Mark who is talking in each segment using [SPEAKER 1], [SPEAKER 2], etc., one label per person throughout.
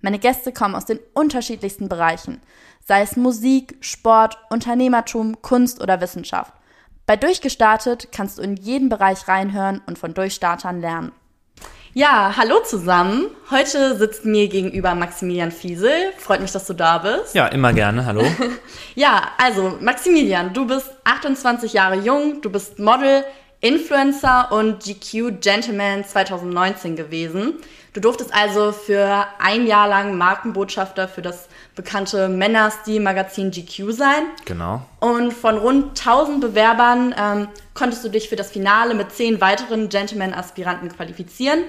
[SPEAKER 1] Meine Gäste kommen aus den unterschiedlichsten Bereichen, sei es Musik, Sport, Unternehmertum, Kunst oder Wissenschaft. Bei Durchgestartet kannst du in jeden Bereich reinhören und von Durchstartern lernen. Ja, hallo zusammen. Heute sitzt mir gegenüber Maximilian Fiesel. Freut mich, dass du da bist.
[SPEAKER 2] Ja, immer gerne. Hallo.
[SPEAKER 1] ja, also Maximilian, du bist 28 Jahre jung, du bist Model, Influencer und GQ Gentleman 2019 gewesen. Du durftest also für ein Jahr lang Markenbotschafter für das bekannte Männerstil-Magazin GQ sein.
[SPEAKER 2] Genau.
[SPEAKER 1] Und von rund 1000 Bewerbern ähm, konntest du dich für das Finale mit zehn weiteren Gentleman-Aspiranten qualifizieren.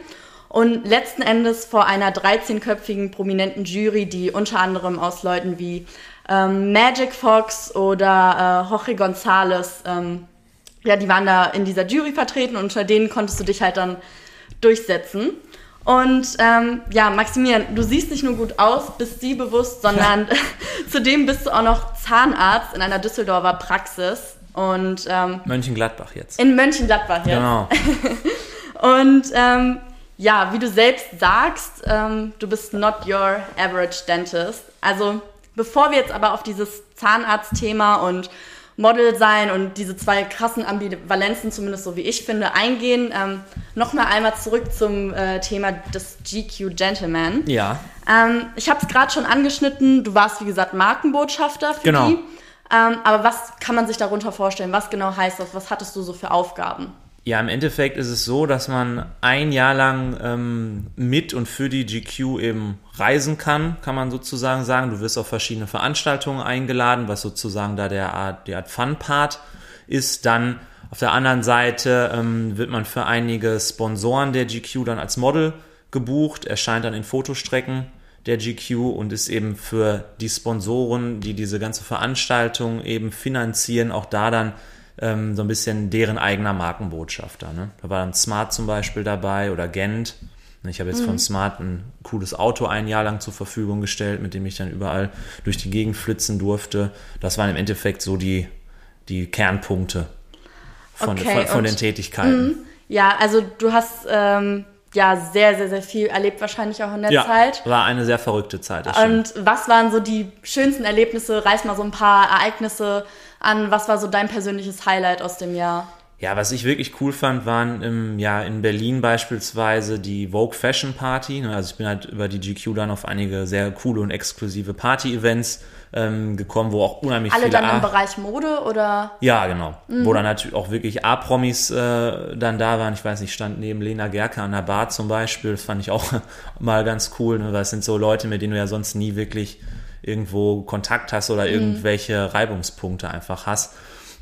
[SPEAKER 1] Und letzten Endes vor einer 13-köpfigen prominenten Jury, die unter anderem aus Leuten wie ähm, Magic Fox oder äh, Jorge González ähm, ja, die waren da in dieser Jury vertreten und unter denen konntest du dich halt dann durchsetzen. Und ähm, ja, Maximilian, du siehst nicht nur gut aus, bist sie bewusst, sondern zudem bist du auch noch Zahnarzt in einer Düsseldorfer Praxis. Und, ähm,
[SPEAKER 2] Mönchengladbach jetzt.
[SPEAKER 1] In Mönchengladbach jetzt.
[SPEAKER 2] Genau.
[SPEAKER 1] und ähm, ja, wie du selbst sagst, ähm, du bist not your average dentist. Also bevor wir jetzt aber auf dieses Zahnarztthema und Model sein und diese zwei krassen Ambivalenzen, zumindest so wie ich finde, eingehen. Ähm, Nochmal einmal zurück zum äh, Thema des GQ Gentleman.
[SPEAKER 2] Ja.
[SPEAKER 1] Ähm, ich habe es gerade schon angeschnitten. Du warst, wie gesagt, Markenbotschafter für
[SPEAKER 2] genau.
[SPEAKER 1] die. Ähm, aber was kann man sich darunter vorstellen? Was genau heißt das? Was hattest du so für Aufgaben?
[SPEAKER 2] Ja, im Endeffekt ist es so, dass man ein Jahr lang ähm, mit und für die GQ eben reisen kann, kann man sozusagen sagen. Du wirst auf verschiedene Veranstaltungen eingeladen, was sozusagen da der Art, der Art Fun-Part ist. Dann auf der anderen Seite ähm, wird man für einige Sponsoren der GQ dann als Model gebucht, erscheint dann in Fotostrecken der GQ und ist eben für die Sponsoren, die diese ganze Veranstaltung eben finanzieren, auch da dann ähm, so ein bisschen deren eigener Markenbotschafter. Ne? Da war dann Smart zum Beispiel dabei oder Gent. Ich habe jetzt mhm. von Smart ein cooles Auto ein Jahr lang zur Verfügung gestellt, mit dem ich dann überall durch die Gegend flitzen durfte. Das waren im Endeffekt so die, die Kernpunkte von, okay, von, von den Tätigkeiten.
[SPEAKER 1] Mh, ja, also du hast ähm, ja sehr, sehr, sehr viel erlebt, wahrscheinlich auch in der
[SPEAKER 2] ja,
[SPEAKER 1] Zeit.
[SPEAKER 2] War eine sehr verrückte Zeit.
[SPEAKER 1] Und was waren so die schönsten Erlebnisse? Reiß mal so ein paar Ereignisse an. Was war so dein persönliches Highlight aus dem Jahr?
[SPEAKER 2] Ja, was ich wirklich cool fand, waren im, ja, in Berlin beispielsweise die Vogue Fashion Party. Ne, also ich bin halt über die GQ dann auf einige sehr coole und exklusive Party-Events ähm, gekommen, wo auch unheimlich
[SPEAKER 1] Alle
[SPEAKER 2] viele...
[SPEAKER 1] Alle dann im Bereich Mode oder?
[SPEAKER 2] Ja, genau. Mhm. Wo dann natürlich auch wirklich A-Promis äh, dann da waren. Ich weiß nicht, stand neben Lena Gerke an der Bar zum Beispiel. Das fand ich auch mal ganz cool, ne? weil es sind so Leute, mit denen du ja sonst nie wirklich irgendwo Kontakt hast oder mhm. irgendwelche Reibungspunkte einfach hast.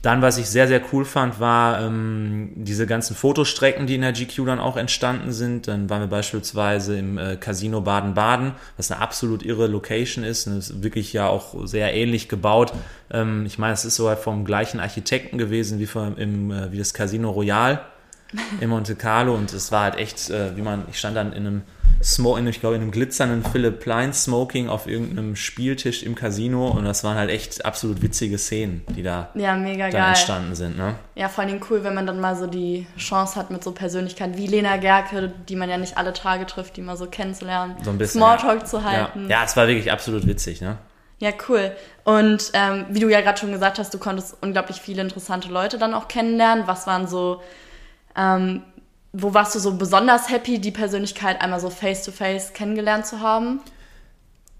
[SPEAKER 2] Dann, was ich sehr, sehr cool fand, war ähm, diese ganzen Fotostrecken, die in der GQ dann auch entstanden sind. Dann waren wir beispielsweise im äh, Casino Baden-Baden, was eine absolut irre Location ist. Und ist wirklich ja auch sehr ähnlich gebaut. Ähm, ich meine, es ist sogar vom gleichen Architekten gewesen wie, vom, im, äh, wie das Casino Royal in Monte Carlo. Und es war halt echt, äh, wie man, ich stand dann in einem Smo ich glaube, in einem glitzernden Philip Plein Smoking auf irgendeinem Spieltisch im Casino und das waren halt echt absolut witzige Szenen, die da,
[SPEAKER 1] ja,
[SPEAKER 2] entstanden sind. Ne?
[SPEAKER 1] Ja, vor allem cool, wenn man dann mal so die Chance hat mit so Persönlichkeiten wie Lena Gerke, die man ja nicht alle Tage trifft, die mal so kennenzulernen,
[SPEAKER 2] so ein bisschen,
[SPEAKER 1] Smalltalk
[SPEAKER 2] ja.
[SPEAKER 1] zu halten.
[SPEAKER 2] Ja. ja, es war wirklich absolut witzig, ne?
[SPEAKER 1] Ja, cool. Und ähm, wie du ja gerade schon gesagt hast, du konntest unglaublich viele interessante Leute dann auch kennenlernen. Was waren so ähm, wo warst du so besonders happy, die Persönlichkeit einmal so face-to-face -face kennengelernt zu haben?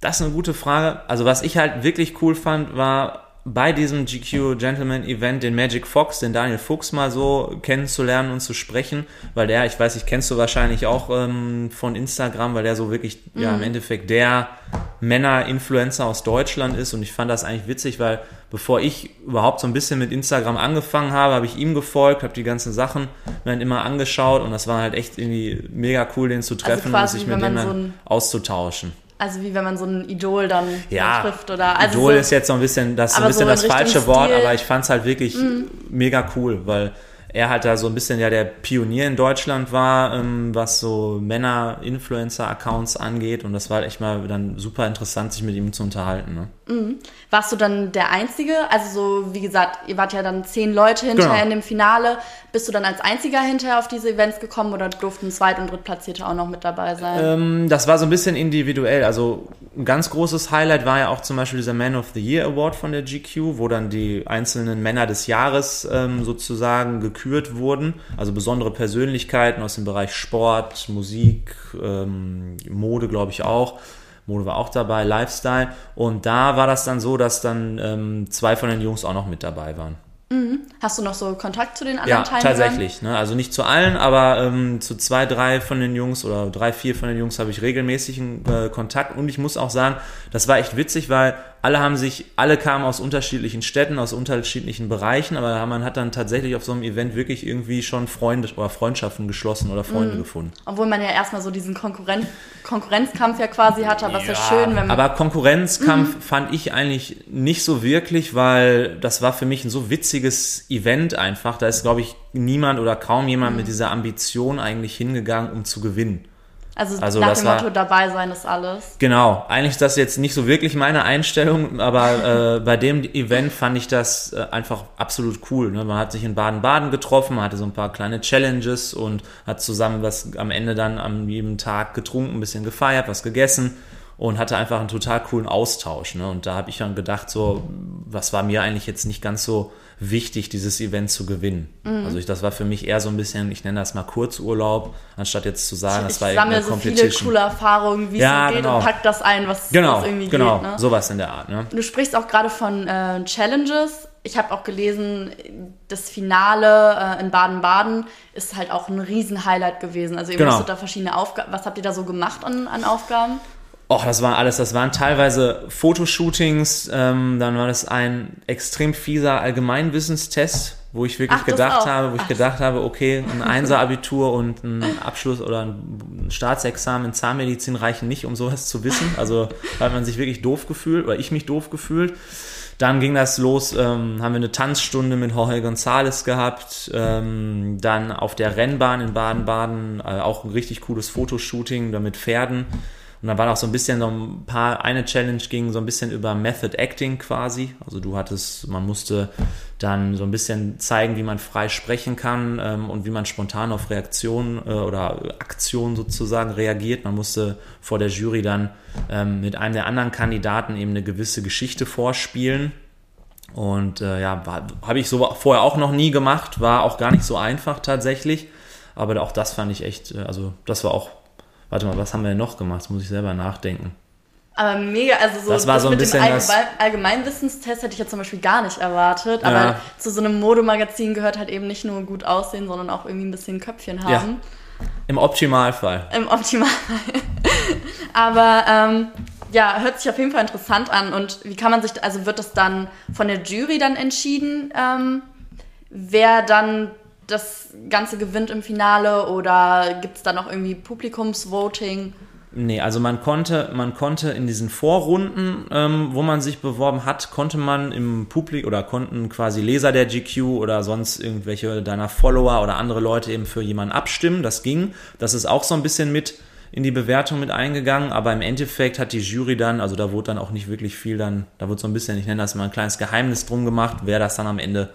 [SPEAKER 2] Das ist eine gute Frage. Also was ich halt wirklich cool fand, war bei diesem GQ Gentleman Event den Magic Fox, den Daniel Fuchs mal so kennenzulernen und zu sprechen, weil der, ich weiß nicht, kennst du wahrscheinlich auch ähm, von Instagram, weil der so wirklich, mhm. ja, im Endeffekt der Männer-Influencer aus Deutschland ist und ich fand das eigentlich witzig, weil bevor ich überhaupt so ein bisschen mit Instagram angefangen habe, habe ich ihm gefolgt, habe die ganzen Sachen mir dann immer angeschaut und das war halt echt irgendwie mega cool, den zu also treffen also quasi, und sich mit dem so auszutauschen.
[SPEAKER 1] Also wie wenn man so ein Idol dann
[SPEAKER 2] Ja,
[SPEAKER 1] trifft oder also
[SPEAKER 2] Idol
[SPEAKER 1] so,
[SPEAKER 2] ist jetzt so ein bisschen, das ein bisschen
[SPEAKER 1] so
[SPEAKER 2] das falsche Wort,
[SPEAKER 1] Stil. Mhm.
[SPEAKER 2] aber ich fand es halt wirklich mega cool, weil er halt da so ein bisschen ja der Pionier in Deutschland war, ähm, was so Männer-Influencer-Accounts angeht und das war echt mal dann super interessant, sich mit ihm zu unterhalten. Ne?
[SPEAKER 1] Warst du dann der Einzige? Also so, wie gesagt, ihr wart ja dann zehn Leute hinterher
[SPEAKER 2] Genau.
[SPEAKER 1] in dem Finale. Bist du dann als Einziger hinterher auf diese Events gekommen oder durften Zweit- und Drittplatzierte auch noch mit dabei sein?
[SPEAKER 2] Ähm, das war so ein bisschen individuell. Also ein ganz großes Highlight war ja auch zum Beispiel dieser Man of the Year Award von der GQ, wo dann die einzelnen Männer des Jahres ähm, sozusagen gekürt wurden. Also besondere Persönlichkeiten aus dem Bereich Sport, Musik, ähm, Mode, glaube ich auch. Mode war auch dabei, Lifestyle. Und da war das dann so, dass dann ähm, zwei von den Jungs auch noch mit dabei waren.
[SPEAKER 1] Hast du noch so Kontakt zu den anderen
[SPEAKER 2] Ja,
[SPEAKER 1] Teilnehmern?
[SPEAKER 2] tatsächlich. Ne? Also nicht zu allen, aber ähm, zu zwei, drei von den Jungs oder drei, vier von den Jungs habe ich regelmäßigen äh, Kontakt. Und ich muss auch sagen, das war echt witzig, weil alle haben sich, alle kamen aus unterschiedlichen Städten, aus unterschiedlichen Bereichen, aber man hat dann tatsächlich auf so einem Event wirklich irgendwie schon Freunde oder Freundschaften geschlossen oder Freunde
[SPEAKER 1] Mhm.
[SPEAKER 2] gefunden.
[SPEAKER 1] Obwohl man ja erstmal so diesen Konkurren Konkurrenzkampf ja quasi hatte, aber es ist ja schön, wenn man.
[SPEAKER 2] Aber Konkurrenzkampf fand ich eigentlich nicht so wirklich, weil das war für mich ein so witziges Event einfach. Da ist, glaube ich, niemand oder kaum jemand mit dieser Ambition eigentlich hingegangen, um zu gewinnen.
[SPEAKER 1] Also,
[SPEAKER 2] also
[SPEAKER 1] nach
[SPEAKER 2] das
[SPEAKER 1] dem
[SPEAKER 2] war-
[SPEAKER 1] Motto, dabei sein ist alles.
[SPEAKER 2] Genau, eigentlich ist das jetzt nicht so wirklich meine Einstellung, aber äh, bei dem Event fand ich das äh, einfach absolut cool. Ne? Man hat sich in Baden-Baden getroffen, hatte so ein paar kleine Challenges und hat zusammen was am Ende dann an jedem Tag getrunken, ein bisschen gefeiert, was gegessen und hatte einfach einen total coolen Austausch. Ne? Und da habe ich dann gedacht, so, was war mir eigentlich jetzt nicht ganz so wichtig, dieses Event zu gewinnen.
[SPEAKER 1] Mhm.
[SPEAKER 2] Also ich, das war für mich eher so ein bisschen, ich nenne das mal Kurzurlaub, anstatt jetzt zu sagen,
[SPEAKER 1] ich
[SPEAKER 2] das war eine
[SPEAKER 1] so viele
[SPEAKER 2] Competition.
[SPEAKER 1] coole Erfahrungen, wie
[SPEAKER 2] Ja,
[SPEAKER 1] es geht
[SPEAKER 2] genau.
[SPEAKER 1] und pack das ein, was,
[SPEAKER 2] Genau,
[SPEAKER 1] was irgendwie
[SPEAKER 2] genau,
[SPEAKER 1] geht. Ne?
[SPEAKER 2] sowas in der Art. Ne?
[SPEAKER 1] Du sprichst auch gerade von äh, Challenges. Ich habe auch gelesen, das Finale äh, in Baden-Baden ist halt auch ein Riesen-Highlight gewesen. Also ihr
[SPEAKER 2] Genau.
[SPEAKER 1] musstet da verschiedene Aufgaben. Was habt ihr da so gemacht an, an Aufgaben?
[SPEAKER 2] Och, das war alles, das waren teilweise Fotoshootings, ähm, dann war das ein extrem fieser Allgemeinwissenstest, wo ich wirklich
[SPEAKER 1] Ach,
[SPEAKER 2] gedacht habe, wo ich
[SPEAKER 1] Ach.
[SPEAKER 2] gedacht habe, okay, ein Einser-Abitur und ein Abschluss oder ein Staatsexamen in Zahnmedizin reichen nicht, um sowas zu wissen. Also hat man sich wirklich doof gefühlt, oder ich mich doof gefühlt. Dann ging das los, ähm, haben wir eine Tanzstunde mit Jorge González gehabt, ähm, dann auf der Rennbahn in Baden-Baden äh, auch ein richtig cooles Fotoshooting da mit Pferden. Und dann war noch so ein bisschen so ein paar, eine Challenge ging so ein bisschen über Method Acting quasi. Also du hattest, man musste dann so ein bisschen zeigen, wie man frei sprechen kann ähm, und wie man spontan auf Reaktionen äh, oder Aktionen sozusagen reagiert. Man musste vor der Jury dann ähm, mit einem der anderen Kandidaten eben eine gewisse Geschichte vorspielen. Und äh, ja, habe ich so vorher auch noch nie gemacht, war auch gar nicht so einfach tatsächlich. Aber auch das fand ich echt, äh, also das war auch, warte mal, was haben wir denn noch gemacht? Das muss ich selber nachdenken.
[SPEAKER 1] Aber mega, also so
[SPEAKER 2] Das war so ein
[SPEAKER 1] mit
[SPEAKER 2] bisschen
[SPEAKER 1] dem
[SPEAKER 2] das-
[SPEAKER 1] Allgemein Allgemeinwissenstest hätte ich jetzt zum Beispiel gar nicht erwartet. Aber
[SPEAKER 2] Ja.
[SPEAKER 1] zu so einem Modemagazin gehört halt eben nicht nur gut aussehen, sondern auch irgendwie ein bisschen Köpfchen
[SPEAKER 2] Ja.
[SPEAKER 1] haben.
[SPEAKER 2] Im Optimalfall.
[SPEAKER 1] Im Optimalfall. Aber ähm, ja, hört sich auf jeden Fall interessant an. Und wie kann man sich, also wird das dann von der Jury dann entschieden, ähm, wer dann das Ganze gewinnt im Finale oder gibt es da noch irgendwie Publikumsvoting?
[SPEAKER 2] Nee, also man konnte, man konnte in diesen Vorrunden, ähm, wo man sich beworben hat, konnte man im Publikum oder konnten quasi Leser der GQ oder sonst irgendwelche deiner Follower oder andere Leute eben für jemanden abstimmen. Das ging. Das ist auch so ein bisschen mit in die Bewertung mit eingegangen, aber im Endeffekt hat die Jury dann, also da wurde dann auch nicht wirklich viel dann, da wurde so ein bisschen, ich nenne das mal ein kleines Geheimnis drum gemacht, wer das dann am Ende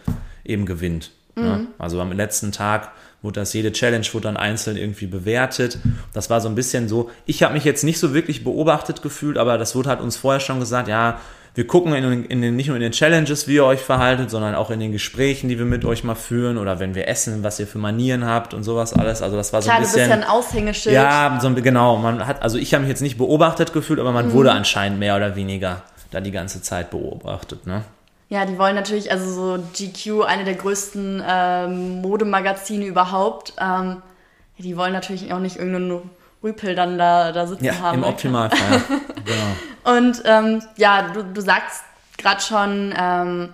[SPEAKER 2] eben gewinnt. Ne? Also am letzten Tag wurde das, jede Challenge wurde dann einzeln irgendwie bewertet. Das war so ein bisschen so, ich habe mich jetzt nicht so wirklich beobachtet gefühlt, aber das wurde halt uns vorher schon gesagt, ja, wir gucken in, in den, nicht nur in den Challenges, wie ihr euch verhaltet, sondern auch in den Gesprächen, die wir mit euch mal führen oder wenn wir essen, was ihr für Manieren habt und sowas alles. Also das war so
[SPEAKER 1] Klar,
[SPEAKER 2] ein
[SPEAKER 1] du bist ja
[SPEAKER 2] bisschen.
[SPEAKER 1] ein Aushängeschild.
[SPEAKER 2] Ja, so ein, genau. Man hat, also ich habe mich jetzt nicht beobachtet gefühlt, aber man wurde anscheinend mehr oder weniger da die ganze Zeit beobachtet, ne?
[SPEAKER 1] Ja, die wollen natürlich, also so GQ, eine der größten ähm, Modemagazine überhaupt, ähm, die wollen natürlich auch nicht irgendeinen Rüpel dann da, da sitzen
[SPEAKER 2] Ja,
[SPEAKER 1] haben.
[SPEAKER 2] im? Optimalfall. ja. genau.
[SPEAKER 1] Und ähm, ja, du, du sagst gerade schon, ähm,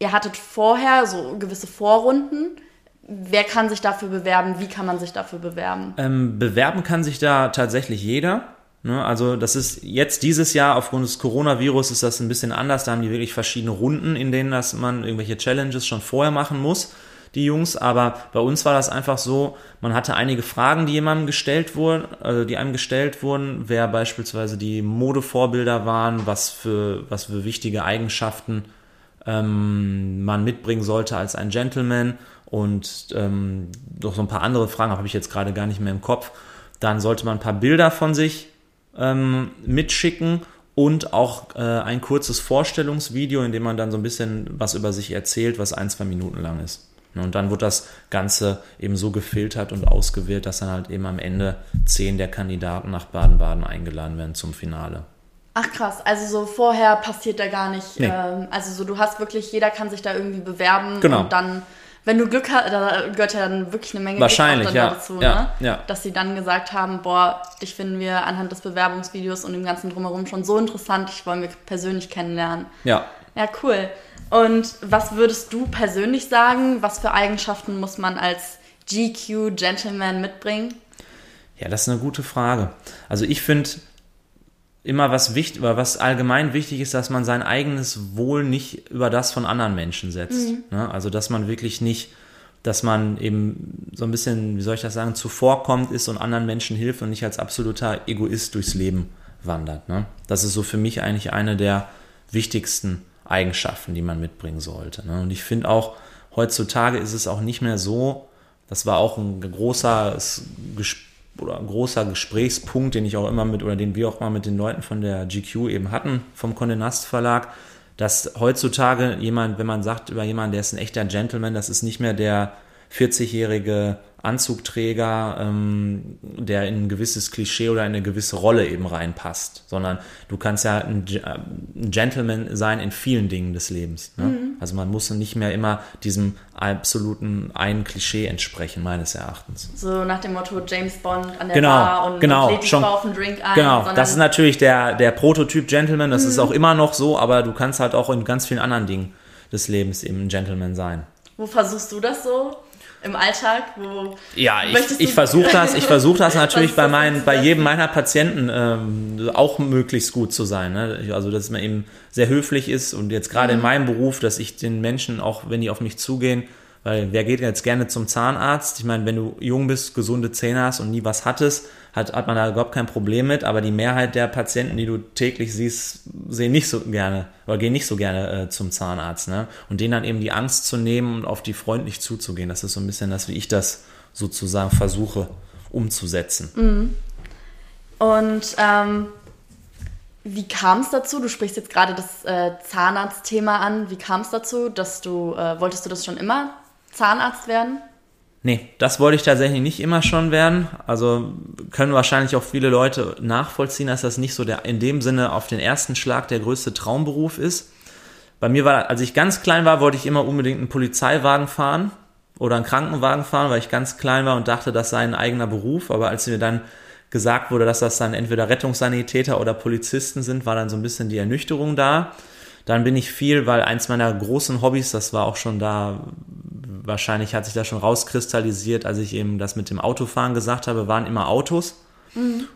[SPEAKER 1] ihr hattet vorher so gewisse Vorrunden. Wer kann sich dafür bewerben? Wie kann man sich dafür bewerben?
[SPEAKER 2] Ähm, bewerben kann sich da tatsächlich jeder. Ne? Also das ist jetzt dieses Jahr aufgrund des Coronavirus ist das ein bisschen anders. Da haben die wirklich verschiedene Runden, in denen das man irgendwelche Challenges schon vorher machen muss, die Jungs. Aber bei uns war das einfach so, man hatte einige Fragen, die jemandem gestellt wurden, also die einem gestellt wurden, wer beispielsweise die Modevorbilder waren, was für, was für wichtige Eigenschaften ähm, man mitbringen sollte als ein Gentleman und ähm, noch so ein paar andere Fragen, habe ich jetzt gerade gar nicht mehr im Kopf. Dann sollte man ein paar Bilder von sich ähm, mitschicken und auch äh, ein kurzes Vorstellungsvideo, in dem man dann so ein bisschen was über sich erzählt, was ein, zwei Minuten lang ist. Und dann wird das Ganze eben so gefiltert und ausgewählt, dass dann halt eben am Ende zehn der Kandidaten nach Baden-Baden eingeladen werden zum Finale.
[SPEAKER 1] Ach krass, also so vorher passiert da gar nicht.
[SPEAKER 2] Nee.
[SPEAKER 1] Ähm, also so du hast wirklich, jeder kann sich da irgendwie bewerben
[SPEAKER 2] Genau.
[SPEAKER 1] und dann, wenn du Glück hast, da gehört ja dann wirklich eine Menge
[SPEAKER 2] Wahrscheinlich,
[SPEAKER 1] Glück
[SPEAKER 2] ja.
[SPEAKER 1] dazu,
[SPEAKER 2] Ja,
[SPEAKER 1] ne?
[SPEAKER 2] ja.
[SPEAKER 1] dass sie dann gesagt haben, boah, dich finden wir anhand des Bewerbungsvideos und dem ganzen drumherum schon so interessant, ich wollen wir persönlich kennenlernen.
[SPEAKER 2] Ja,
[SPEAKER 1] Ja, cool. Und was würdest du persönlich sagen, was für Eigenschaften muss man als GQ Gentleman mitbringen?
[SPEAKER 2] Ja, das ist eine gute Frage. Also ich finde immer was wichtig, was allgemein wichtig ist, dass man sein eigenes Wohl nicht über das von anderen Menschen setzt. Ne? Also dass man wirklich nicht, dass man eben so ein bisschen, wie soll ich das sagen, zuvorkommt ist und anderen Menschen hilft und nicht als absoluter Egoist durchs Leben wandert. Ne? Das ist so für mich eigentlich eine der wichtigsten Eigenschaften, die man mitbringen sollte. Ne? Und ich finde auch, heutzutage ist es auch nicht mehr so, das war auch ein großer Gespräch oder ein großer Gesprächspunkt, den ich auch immer mit oder den wir auch mal mit den Leuten von der GQ eben hatten, vom Condé Nast Verlag, dass heutzutage jemand, wenn man sagt über jemanden, der ist ein echter Gentleman, das ist nicht mehr der 40-jährige Anzugträger, ähm, der in ein gewisses Klischee oder in eine gewisse Rolle eben reinpasst, sondern du kannst ja ein, ein Gentleman sein in vielen Dingen des Lebens. Ne? Also man muss nicht mehr immer diesem absoluten einen Klischee entsprechen, meines Erachtens.
[SPEAKER 1] So nach dem Motto James Bond an der
[SPEAKER 2] Genau,
[SPEAKER 1] Bar und
[SPEAKER 2] genau,
[SPEAKER 1] lädt
[SPEAKER 2] schon-
[SPEAKER 1] auf einen Drink ein.
[SPEAKER 2] Genau, das ist natürlich der, der Prototyp Gentleman, das ist auch immer noch so, aber du kannst halt auch in ganz vielen anderen Dingen des Lebens eben ein Gentleman sein.
[SPEAKER 1] Wo versuchst du das so? Im Alltag? Wo
[SPEAKER 2] Ja, ich, ich versuche das, ich versuche das natürlich bei meinen, bei jedem meiner Patienten ähm, auch möglichst gut zu sein. Ne? Also dass man eben sehr höflich ist und jetzt gerade in
[SPEAKER 1] Mhm.
[SPEAKER 2] meinem Beruf, dass ich den Menschen auch, wenn die auf mich zugehen, weil wer geht jetzt gerne zum Zahnarzt? Ich meine, wenn du jung bist, gesunde Zähne hast und nie was hattest, hat, hat man da überhaupt kein Problem mit. Aber die Mehrheit der Patienten, die du täglich siehst, sehen nicht so gerne oder gehen nicht so gerne äh, zum Zahnarzt. Ne? Und denen dann eben die Angst zu nehmen und auf die freundlich zuzugehen, das ist so ein bisschen das, wie ich das sozusagen versuche umzusetzen.
[SPEAKER 1] Und ähm, wie kam es dazu? Du sprichst jetzt gerade das äh, Zahnarztthema an. Wie kam es dazu, dass du, äh, wolltest du das schon immer Zahnarzt werden?
[SPEAKER 2] Nee, das wollte ich tatsächlich nicht immer schon werden. Also können wahrscheinlich auch viele Leute nachvollziehen, dass das nicht so der in dem Sinne auf den ersten Schlag der größte Traumberuf ist. Bei mir war, als ich ganz klein war, wollte ich immer unbedingt einen Polizeiwagen fahren oder einen Krankenwagen fahren, weil ich ganz klein war und dachte, das sei ein eigener Beruf. Aber als mir dann gesagt wurde, dass das dann entweder Rettungssanitäter oder Polizisten sind, war dann so ein bisschen die Ernüchterung da. Dann bin ich viel, weil eins meiner großen Hobbys, das war auch schon da, wahrscheinlich hat sich das schon rauskristallisiert, als ich eben das mit dem Autofahren gesagt habe, waren immer Autos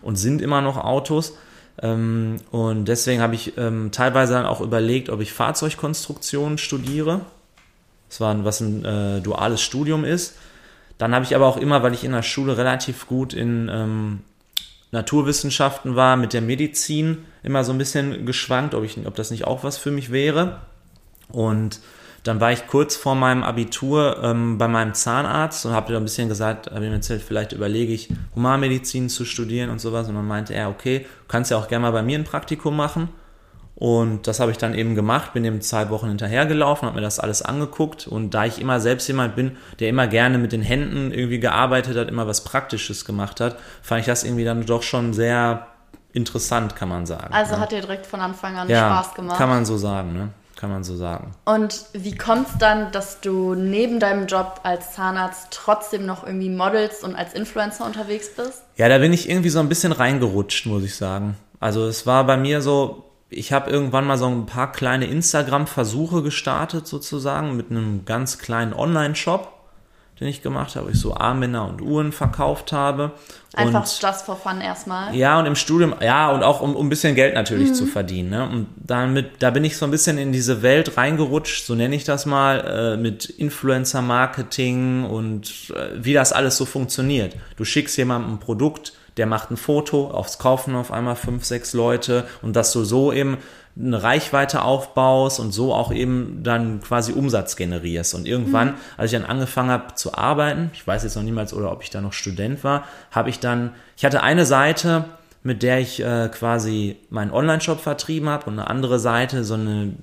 [SPEAKER 2] und sind immer noch Autos. Ähm, und deswegen habe ich ähm, teilweise dann auch überlegt, ob ich Fahrzeugkonstruktion studiere. Das war ein, was ein äh, duales Studium ist. Dann habe ich aber auch immer, weil ich in der Schule relativ gut in ähm, Naturwissenschaften war, mit der Medizin immer so ein bisschen geschwankt, ob, ich, ob das nicht auch was für mich wäre. Und dann war ich kurz vor meinem Abitur ähm, bei meinem Zahnarzt und habe ein bisschen gesagt, habe ihm erzählt, vielleicht überlege ich, Humanmedizin zu studieren und sowas. Und dann meinte er, okay, du kannst ja auch gerne mal bei mir ein Praktikum machen. Und das habe ich dann eben gemacht, bin eben zwei Wochen hinterhergelaufen, habe mir das alles angeguckt. Und da ich immer selbst jemand bin, der immer gerne mit den Händen irgendwie gearbeitet hat, immer was Praktisches gemacht hat, fand ich das irgendwie dann doch schon sehr interessant, kann man sagen.
[SPEAKER 1] Also
[SPEAKER 2] ne?
[SPEAKER 1] hat dir direkt von Anfang an
[SPEAKER 2] ja,
[SPEAKER 1] Spaß gemacht.
[SPEAKER 2] kann man so sagen, ne? Kann man so sagen.
[SPEAKER 1] Und wie kommt es dann, dass du neben deinem Job als Zahnarzt trotzdem noch irgendwie modelst und als Influencer unterwegs bist?
[SPEAKER 2] Ja, da bin ich irgendwie so ein bisschen reingerutscht, muss ich sagen. Also es war bei mir so, ich habe irgendwann mal so ein paar kleine Instagram-Versuche gestartet sozusagen mit einem ganz kleinen Online-Shop. Den ich gemacht habe, wo ich so Armbänder und Uhren verkauft habe.
[SPEAKER 1] Einfach
[SPEAKER 2] und,
[SPEAKER 1] just for fun erstmal.
[SPEAKER 2] Ja, und im Studium, ja, und auch um, um ein bisschen Geld natürlich mhm. zu verdienen. Ne? Und damit, da bin ich so ein bisschen in diese Welt reingerutscht, so nenne ich das mal, äh, mit Influencer-Marketing und äh, wie das alles so funktioniert. Du schickst jemandem ein Produkt, der macht ein Foto, aufs Kaufen auf einmal fünf, sechs Leute und dass du so eben eine Reichweite aufbaust und so auch eben dann quasi Umsatz generierst. Und irgendwann, mhm. als ich dann angefangen habe zu arbeiten, ich weiß jetzt noch niemals oder ob ich da noch Student war, habe ich dann, ich hatte eine Seite, mit der ich äh, quasi meinen Online-Shop vertrieben habe und eine andere Seite, so eine,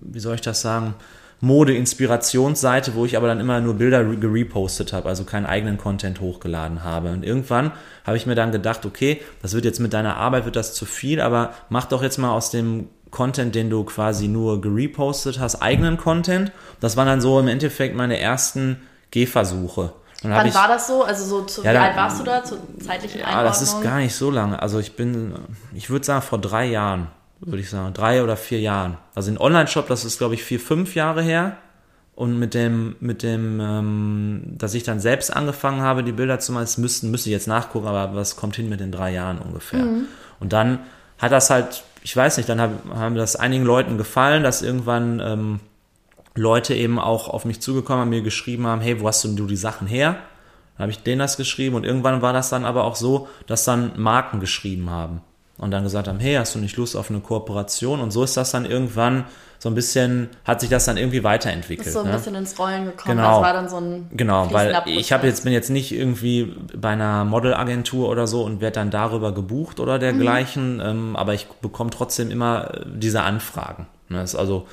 [SPEAKER 2] wie soll ich das sagen, Mode-Inspirationsseite, wo ich aber dann immer nur Bilder gerepostet habe, also keinen eigenen Content hochgeladen habe. Und irgendwann habe ich mir dann gedacht, okay, das wird jetzt mit deiner Arbeit wird das zu viel, aber mach doch jetzt mal aus dem Content, den du quasi nur gerepostet hast, eigenen Content. Das waren dann so im Endeffekt meine ersten Gehversuche.
[SPEAKER 1] Wann ich, war das so? Also so zu, ja, wie alt warst du da zur zeitlichen Einordnung?
[SPEAKER 2] Ja, das ist gar nicht so lange. Also ich bin, ich würde sagen vor drei Jahren, würde ich sagen, drei oder vier Jahren. Also in Online-Shop, das ist glaube ich vier, fünf Jahre her. Und mit dem, mit dem, ähm, dass ich dann selbst angefangen habe, die Bilder zu machen, das müssten, müsste ich jetzt nachgucken, aber was kommt hin mit den drei Jahren ungefähr? Mhm. Und dann hat das halt ich weiß nicht, dann hab, haben das einigen Leuten gefallen, dass irgendwann ähm, Leute eben auch auf mich zugekommen haben, mir geschrieben haben, hey, wo hast du die Sachen her? Dann habe ich denen das geschrieben und irgendwann war das dann aber auch so, dass dann Marken geschrieben haben und dann gesagt haben, hey, hast du nicht Lust auf eine Kooperation? Und so ist das dann irgendwann so ein bisschen, hat sich das dann irgendwie weiterentwickelt. Ist
[SPEAKER 1] so ein
[SPEAKER 2] ne?
[SPEAKER 1] bisschen ins Rollen gekommen.
[SPEAKER 2] Genau.
[SPEAKER 1] Das war dann so ein
[SPEAKER 2] Genau, weil ich habe jetzt, bin jetzt nicht irgendwie bei einer Modelagentur oder so und werde dann darüber gebucht oder dergleichen, mhm. ähm, aber ich bekomme trotzdem immer äh, diese Anfragen. Ne? Das ist also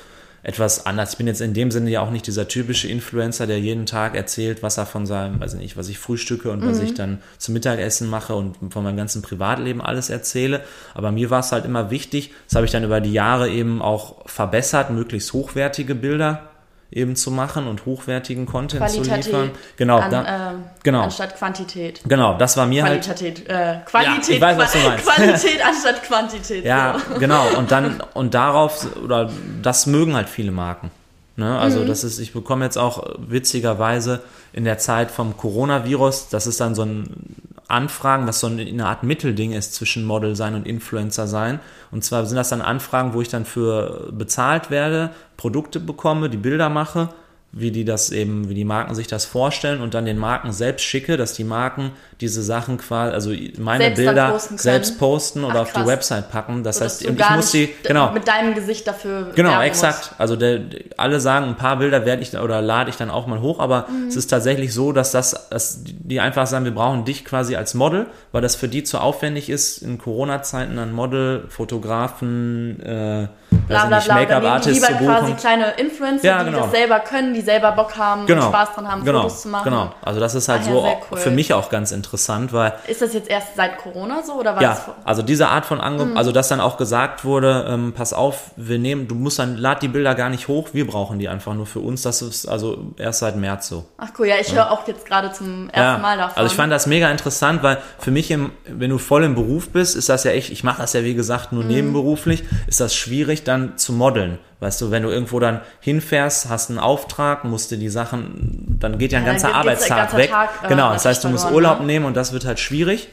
[SPEAKER 2] etwas anders. Ich bin jetzt in dem Sinne ja auch nicht dieser typische Influencer, der jeden Tag erzählt, was er von seinem, weiß nicht, was ich frühstücke und mhm. was ich dann zum Mittagessen mache und von meinem ganzen Privatleben alles erzähle. Aber mir war es halt immer wichtig, das habe ich dann über die Jahre eben auch verbessert, möglichst hochwertige Bilder eben zu machen und hochwertigen Content zu liefern.
[SPEAKER 1] Genau, an, da, äh, genau. Anstatt Quantität.
[SPEAKER 2] Genau, das war mir
[SPEAKER 1] Qualität,
[SPEAKER 2] halt.
[SPEAKER 1] Äh, Qualität, ja, ich weiß, was du meinst. Qualität anstatt Quantität.
[SPEAKER 2] Ja, so. genau. Und dann und darauf oder das mögen halt viele Marken. Ne? Also mhm. das ist, ich bekomme jetzt auch witzigerweise in der Zeit vom Coronavirus, das ist dann so ein Anfragen, was so eine Art Mittelding ist zwischen Model sein und Influencer sein. Und zwar sind das dann Anfragen, wo ich dann für bezahlt werde, Produkte bekomme, die Bilder mache wie die das eben, wie die Marken sich das vorstellen und dann den Marken selbst schicke, dass die Marken diese Sachen quasi, also meine selbst Bilder posten selbst posten oder Ach, auf die Website packen. Das so, heißt,
[SPEAKER 1] und ich muss sie genau mit deinem Gesicht dafür
[SPEAKER 2] genau exakt. Musst. Also der, alle sagen, ein paar Bilder werde ich oder lade ich dann auch mal hoch, aber mhm. es ist tatsächlich so, dass das, dass die einfach sagen, wir brauchen dich quasi als Model, weil das für die zu aufwendig ist in Corona-Zeiten dann Model, Fotografen, äh,
[SPEAKER 1] bla bla bla. Zu buchen. quasi kleine Influencer, ja, genau. die das selber können, die selber Bock haben
[SPEAKER 2] genau.
[SPEAKER 1] und Spaß dran haben,
[SPEAKER 2] genau.
[SPEAKER 1] Fotos zu machen.
[SPEAKER 2] Genau, also das ist halt Daher so cool. für mich auch ganz interessant, weil...
[SPEAKER 1] Ist das jetzt erst seit Corona so oder war
[SPEAKER 2] ja, also diese Art von Angebot, mhm. also dass dann auch gesagt wurde, ähm, pass auf, wir nehmen, du musst dann, lad die Bilder gar nicht hoch, wir brauchen die einfach nur für uns, das ist also erst seit März so.
[SPEAKER 1] Ach cool, ja, ich ja. höre auch jetzt gerade zum ersten ja. Mal davon.
[SPEAKER 2] Also ich fand das mega interessant, weil für mich, im, wenn du voll im Beruf bist, ist das ja echt, ich mache das ja wie gesagt nur mhm. nebenberuflich, ist das schwierig dann zu modeln. Weißt du, wenn du irgendwo dann hinfährst, hast einen Auftrag, musst du die Sachen, dann geht ja ein ja, ganzer Arbeitstag weg. Tag, äh, genau, das heißt, du musst Urlaub ne? nehmen und das wird halt schwierig.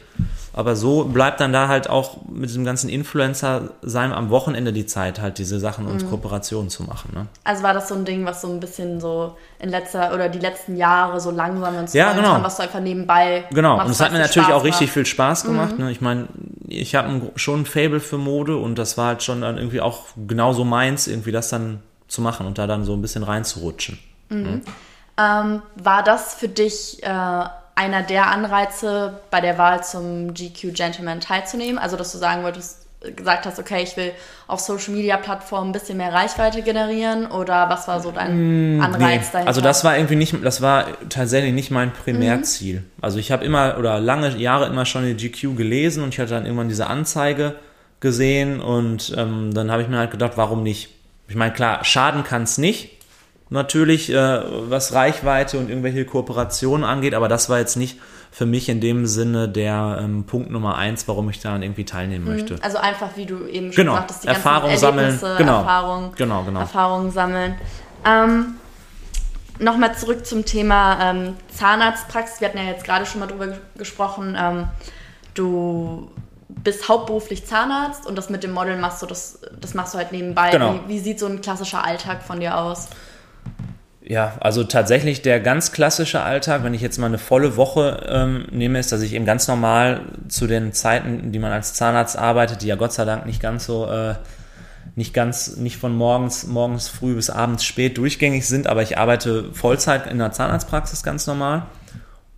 [SPEAKER 2] Aber so bleibt dann da halt auch mit diesem ganzen Influencer sein am Wochenende die Zeit, halt diese Sachen und mhm. Kooperationen zu machen. Ne?
[SPEAKER 1] Also war das so ein Ding, was so ein bisschen so in letzter oder die letzten Jahre so langsam ins
[SPEAKER 2] ja, genau.
[SPEAKER 1] Kam, was du einfach nebenbei
[SPEAKER 2] Genau, und es hat mir natürlich Spaß auch richtig viel Spaß gemacht. Mhm. Ne? Ich meine, ich habe schon ein Fable für Mode und das war halt schon dann irgendwie auch genauso meins, irgendwie das dann zu machen und da dann so ein bisschen reinzurutschen.
[SPEAKER 1] Mhm. Mhm. Ähm, war das für dich äh, einer der Anreize bei der Wahl zum GQ Gentleman teilzunehmen? Also, dass du sagen wolltest, gesagt hast, okay, ich will auf Social Media Plattformen ein bisschen mehr Reichweite generieren oder was war so dein mm, Anreiz nee. dahinter?
[SPEAKER 2] Also das war irgendwie nicht, das war tatsächlich nicht mein Primärziel. Mhm. Also ich habe immer oder lange Jahre immer schon die GQ gelesen und ich hatte dann irgendwann diese Anzeige gesehen und ähm, dann habe ich mir halt gedacht, warum nicht? Ich meine, klar, schaden kann es nicht, natürlich, äh, was Reichweite und irgendwelche Kooperationen angeht, aber das war jetzt nicht für mich in dem Sinne der ähm, Punkt Nummer eins, warum ich daran irgendwie teilnehmen mhm. möchte.
[SPEAKER 1] Also einfach, wie du eben schon
[SPEAKER 2] genau. sagtest, die Erfahrung sammeln,
[SPEAKER 1] genau. Erfahrung,
[SPEAKER 2] genau, genau.
[SPEAKER 1] Erfahrungen sammeln. Ähm, Nochmal zurück zum Thema ähm, Zahnarztpraxis. Wir hatten ja jetzt gerade schon mal drüber gesprochen. Ähm, du bist hauptberuflich Zahnarzt und das mit dem Model machst du, das, das machst du halt nebenbei.
[SPEAKER 2] Genau.
[SPEAKER 1] Wie, wie sieht so ein klassischer Alltag von dir aus?
[SPEAKER 2] Ja, also tatsächlich der ganz klassische Alltag, wenn ich jetzt mal eine volle Woche ähm, nehme, ist, dass ich eben ganz normal zu den Zeiten, die man als Zahnarzt arbeitet, die ja Gott sei Dank nicht ganz so, äh, nicht ganz, nicht von morgens, morgens früh bis abends spät durchgängig sind, aber ich arbeite Vollzeit in der Zahnarztpraxis ganz normal.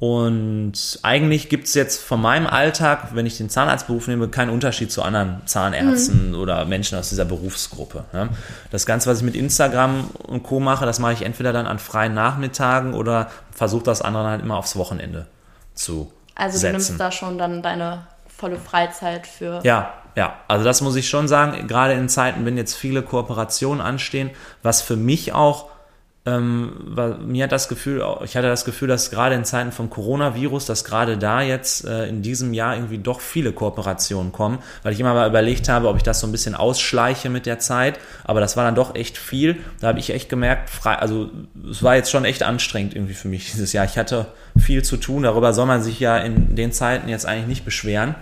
[SPEAKER 2] Und eigentlich gibt es jetzt von meinem Alltag, wenn ich den Zahnarztberuf nehme, keinen Unterschied zu anderen Zahnärzten mhm. oder Menschen aus dieser Berufsgruppe. Ne? Das Ganze, was ich mit Instagram und Co. mache, das mache ich entweder dann an freien Nachmittagen oder versuche das andere halt immer aufs Wochenende zu
[SPEAKER 1] Also
[SPEAKER 2] setzen.
[SPEAKER 1] du nimmst da schon dann deine volle Freizeit für.
[SPEAKER 2] Ja, ja. Also das muss ich schon sagen, gerade in Zeiten, wenn jetzt viele Kooperationen anstehen, was für mich auch ähm, war, mir hat das Gefühl, ich hatte das Gefühl, dass gerade in Zeiten vom Coronavirus, dass gerade da jetzt äh, in diesem Jahr irgendwie doch viele Kooperationen kommen, weil ich immer mal überlegt habe, ob ich das so ein bisschen ausschleiche mit der Zeit, aber das war dann doch echt viel. Da habe ich echt gemerkt, frei, also es war jetzt schon echt anstrengend irgendwie für mich dieses Jahr. Ich hatte viel zu tun, darüber soll man sich ja in den Zeiten jetzt eigentlich nicht beschweren.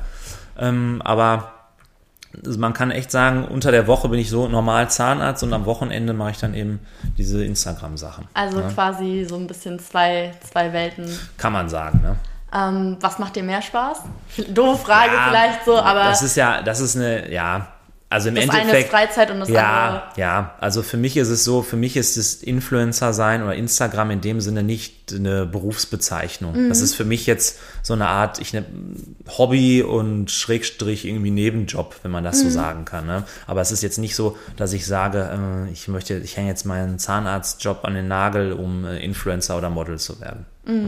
[SPEAKER 2] Ähm, aber also man kann echt sagen, unter der Woche bin ich so normal Zahnarzt und am Wochenende mache ich dann eben diese Instagram-Sachen.
[SPEAKER 1] Also
[SPEAKER 2] ne?
[SPEAKER 1] quasi so ein bisschen zwei, zwei Welten.
[SPEAKER 2] Kann man sagen, ne?
[SPEAKER 1] Ähm, was macht dir mehr Spaß? Doofe Frage
[SPEAKER 2] Ja,
[SPEAKER 1] vielleicht so, aber
[SPEAKER 2] Das ist ja, das ist eine, ja, also im
[SPEAKER 1] das eine ist
[SPEAKER 2] Endeffekt.
[SPEAKER 1] Freizeit und das
[SPEAKER 2] ja,
[SPEAKER 1] andere.
[SPEAKER 2] ja, also für mich ist es so, für mich ist das Influencer sein oder Instagram in dem Sinne nicht eine Berufsbezeichnung. Das ist für mich jetzt so eine Art ich ne, Hobby und Schrägstrich irgendwie Nebenjob, wenn man das so sagen kann. Ne? Aber es ist jetzt nicht so, dass ich sage, äh, ich möchte, ich hänge jetzt meinen Zahnarztjob an den Nagel, um äh, Influencer oder Model zu werden.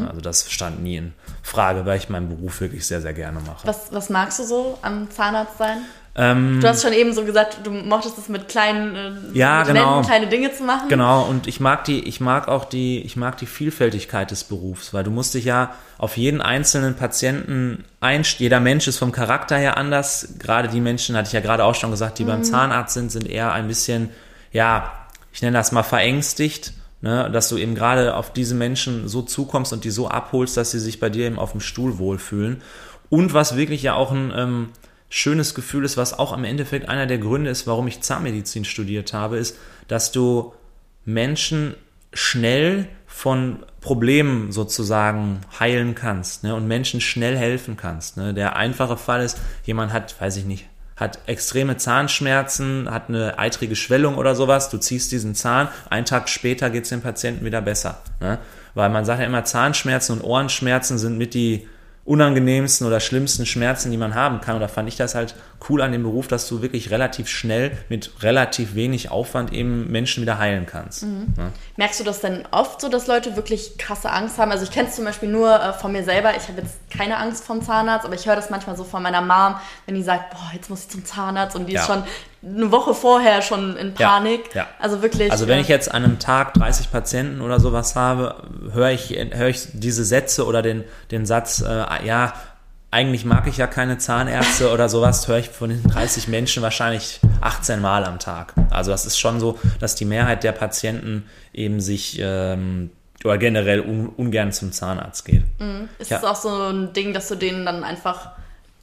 [SPEAKER 2] Also das stand nie in Frage, weil ich meinen Beruf wirklich sehr, sehr gerne mache.
[SPEAKER 1] Was, was magst du so am Zahnarzt sein?
[SPEAKER 2] Ähm,
[SPEAKER 1] Du hast schon eben so gesagt, du mochtest es mit kleinen, äh,
[SPEAKER 2] Ja,
[SPEAKER 1] mit
[SPEAKER 2] genau.
[SPEAKER 1] Wänden kleine Dinge zu machen.
[SPEAKER 2] Genau, und ich mag die, ich mag auch die, ich mag die Vielfältigkeit des Berufs, weil du musst dich ja auf jeden einzelnen Patienten einstellen. Jeder Mensch ist vom Charakter her anders. Gerade die Menschen, hatte ich ja gerade auch schon gesagt, die beim Zahnarzt sind, sind eher ein bisschen, ja, ich nenne das mal verängstigt. Ne, dass du eben gerade auf diese Menschen so zukommst und die so abholst, dass sie sich bei dir eben auf dem Stuhl wohlfühlen. Und was wirklich ja auch ein ähm, schönes Gefühl ist, was auch am Endeffekt einer der Gründe ist, warum ich Zahnmedizin studiert habe, ist, dass du Menschen schnell von Problemen sozusagen heilen kannst ne, und Menschen schnell helfen kannst. Ne. Der einfache Fall ist, jemand hat, weiß ich nicht, hat extreme Zahnschmerzen, hat eine eitrige Schwellung oder sowas, du ziehst diesen Zahn, einen Tag später geht es dem Patienten wieder besser. Ne? Weil man sagt ja immer, Zahnschmerzen und Ohrenschmerzen sind mit die unangenehmsten oder schlimmsten Schmerzen, die man haben kann. Da fand ich das halt cool an dem Beruf, dass du wirklich relativ schnell mit relativ wenig Aufwand eben Menschen wieder heilen kannst. Ne?
[SPEAKER 1] Merkst du das denn oft so, dass Leute wirklich krasse Angst haben? Also ich kenne es zum Beispiel nur äh, von mir selber. Ich habe jetzt keine Angst vom Zahnarzt, aber ich höre das manchmal so von meiner Mom, wenn die sagt, boah, jetzt muss ich zum Zahnarzt und die ist
[SPEAKER 2] Ja.
[SPEAKER 1] schon eine Woche vorher schon in
[SPEAKER 2] Ja,
[SPEAKER 1] Panik.
[SPEAKER 2] ja.
[SPEAKER 1] Also wirklich.
[SPEAKER 2] Also wenn
[SPEAKER 1] äh,
[SPEAKER 2] ich jetzt an einem Tag 30 Patienten oder sowas habe, höre ich, höre ich diese Sätze oder den, den Satz, äh, ja, eigentlich mag ich ja keine Zahnärzte oder sowas, höre ich von den 30 Menschen wahrscheinlich 18 Mal am Tag. Also das ist schon so, dass die Mehrheit der Patienten eben sich ähm, oder generell un, ungern zum Zahnarzt geht.
[SPEAKER 1] ist
[SPEAKER 2] ja.
[SPEAKER 1] es auch so ein Ding, dass du denen dann einfach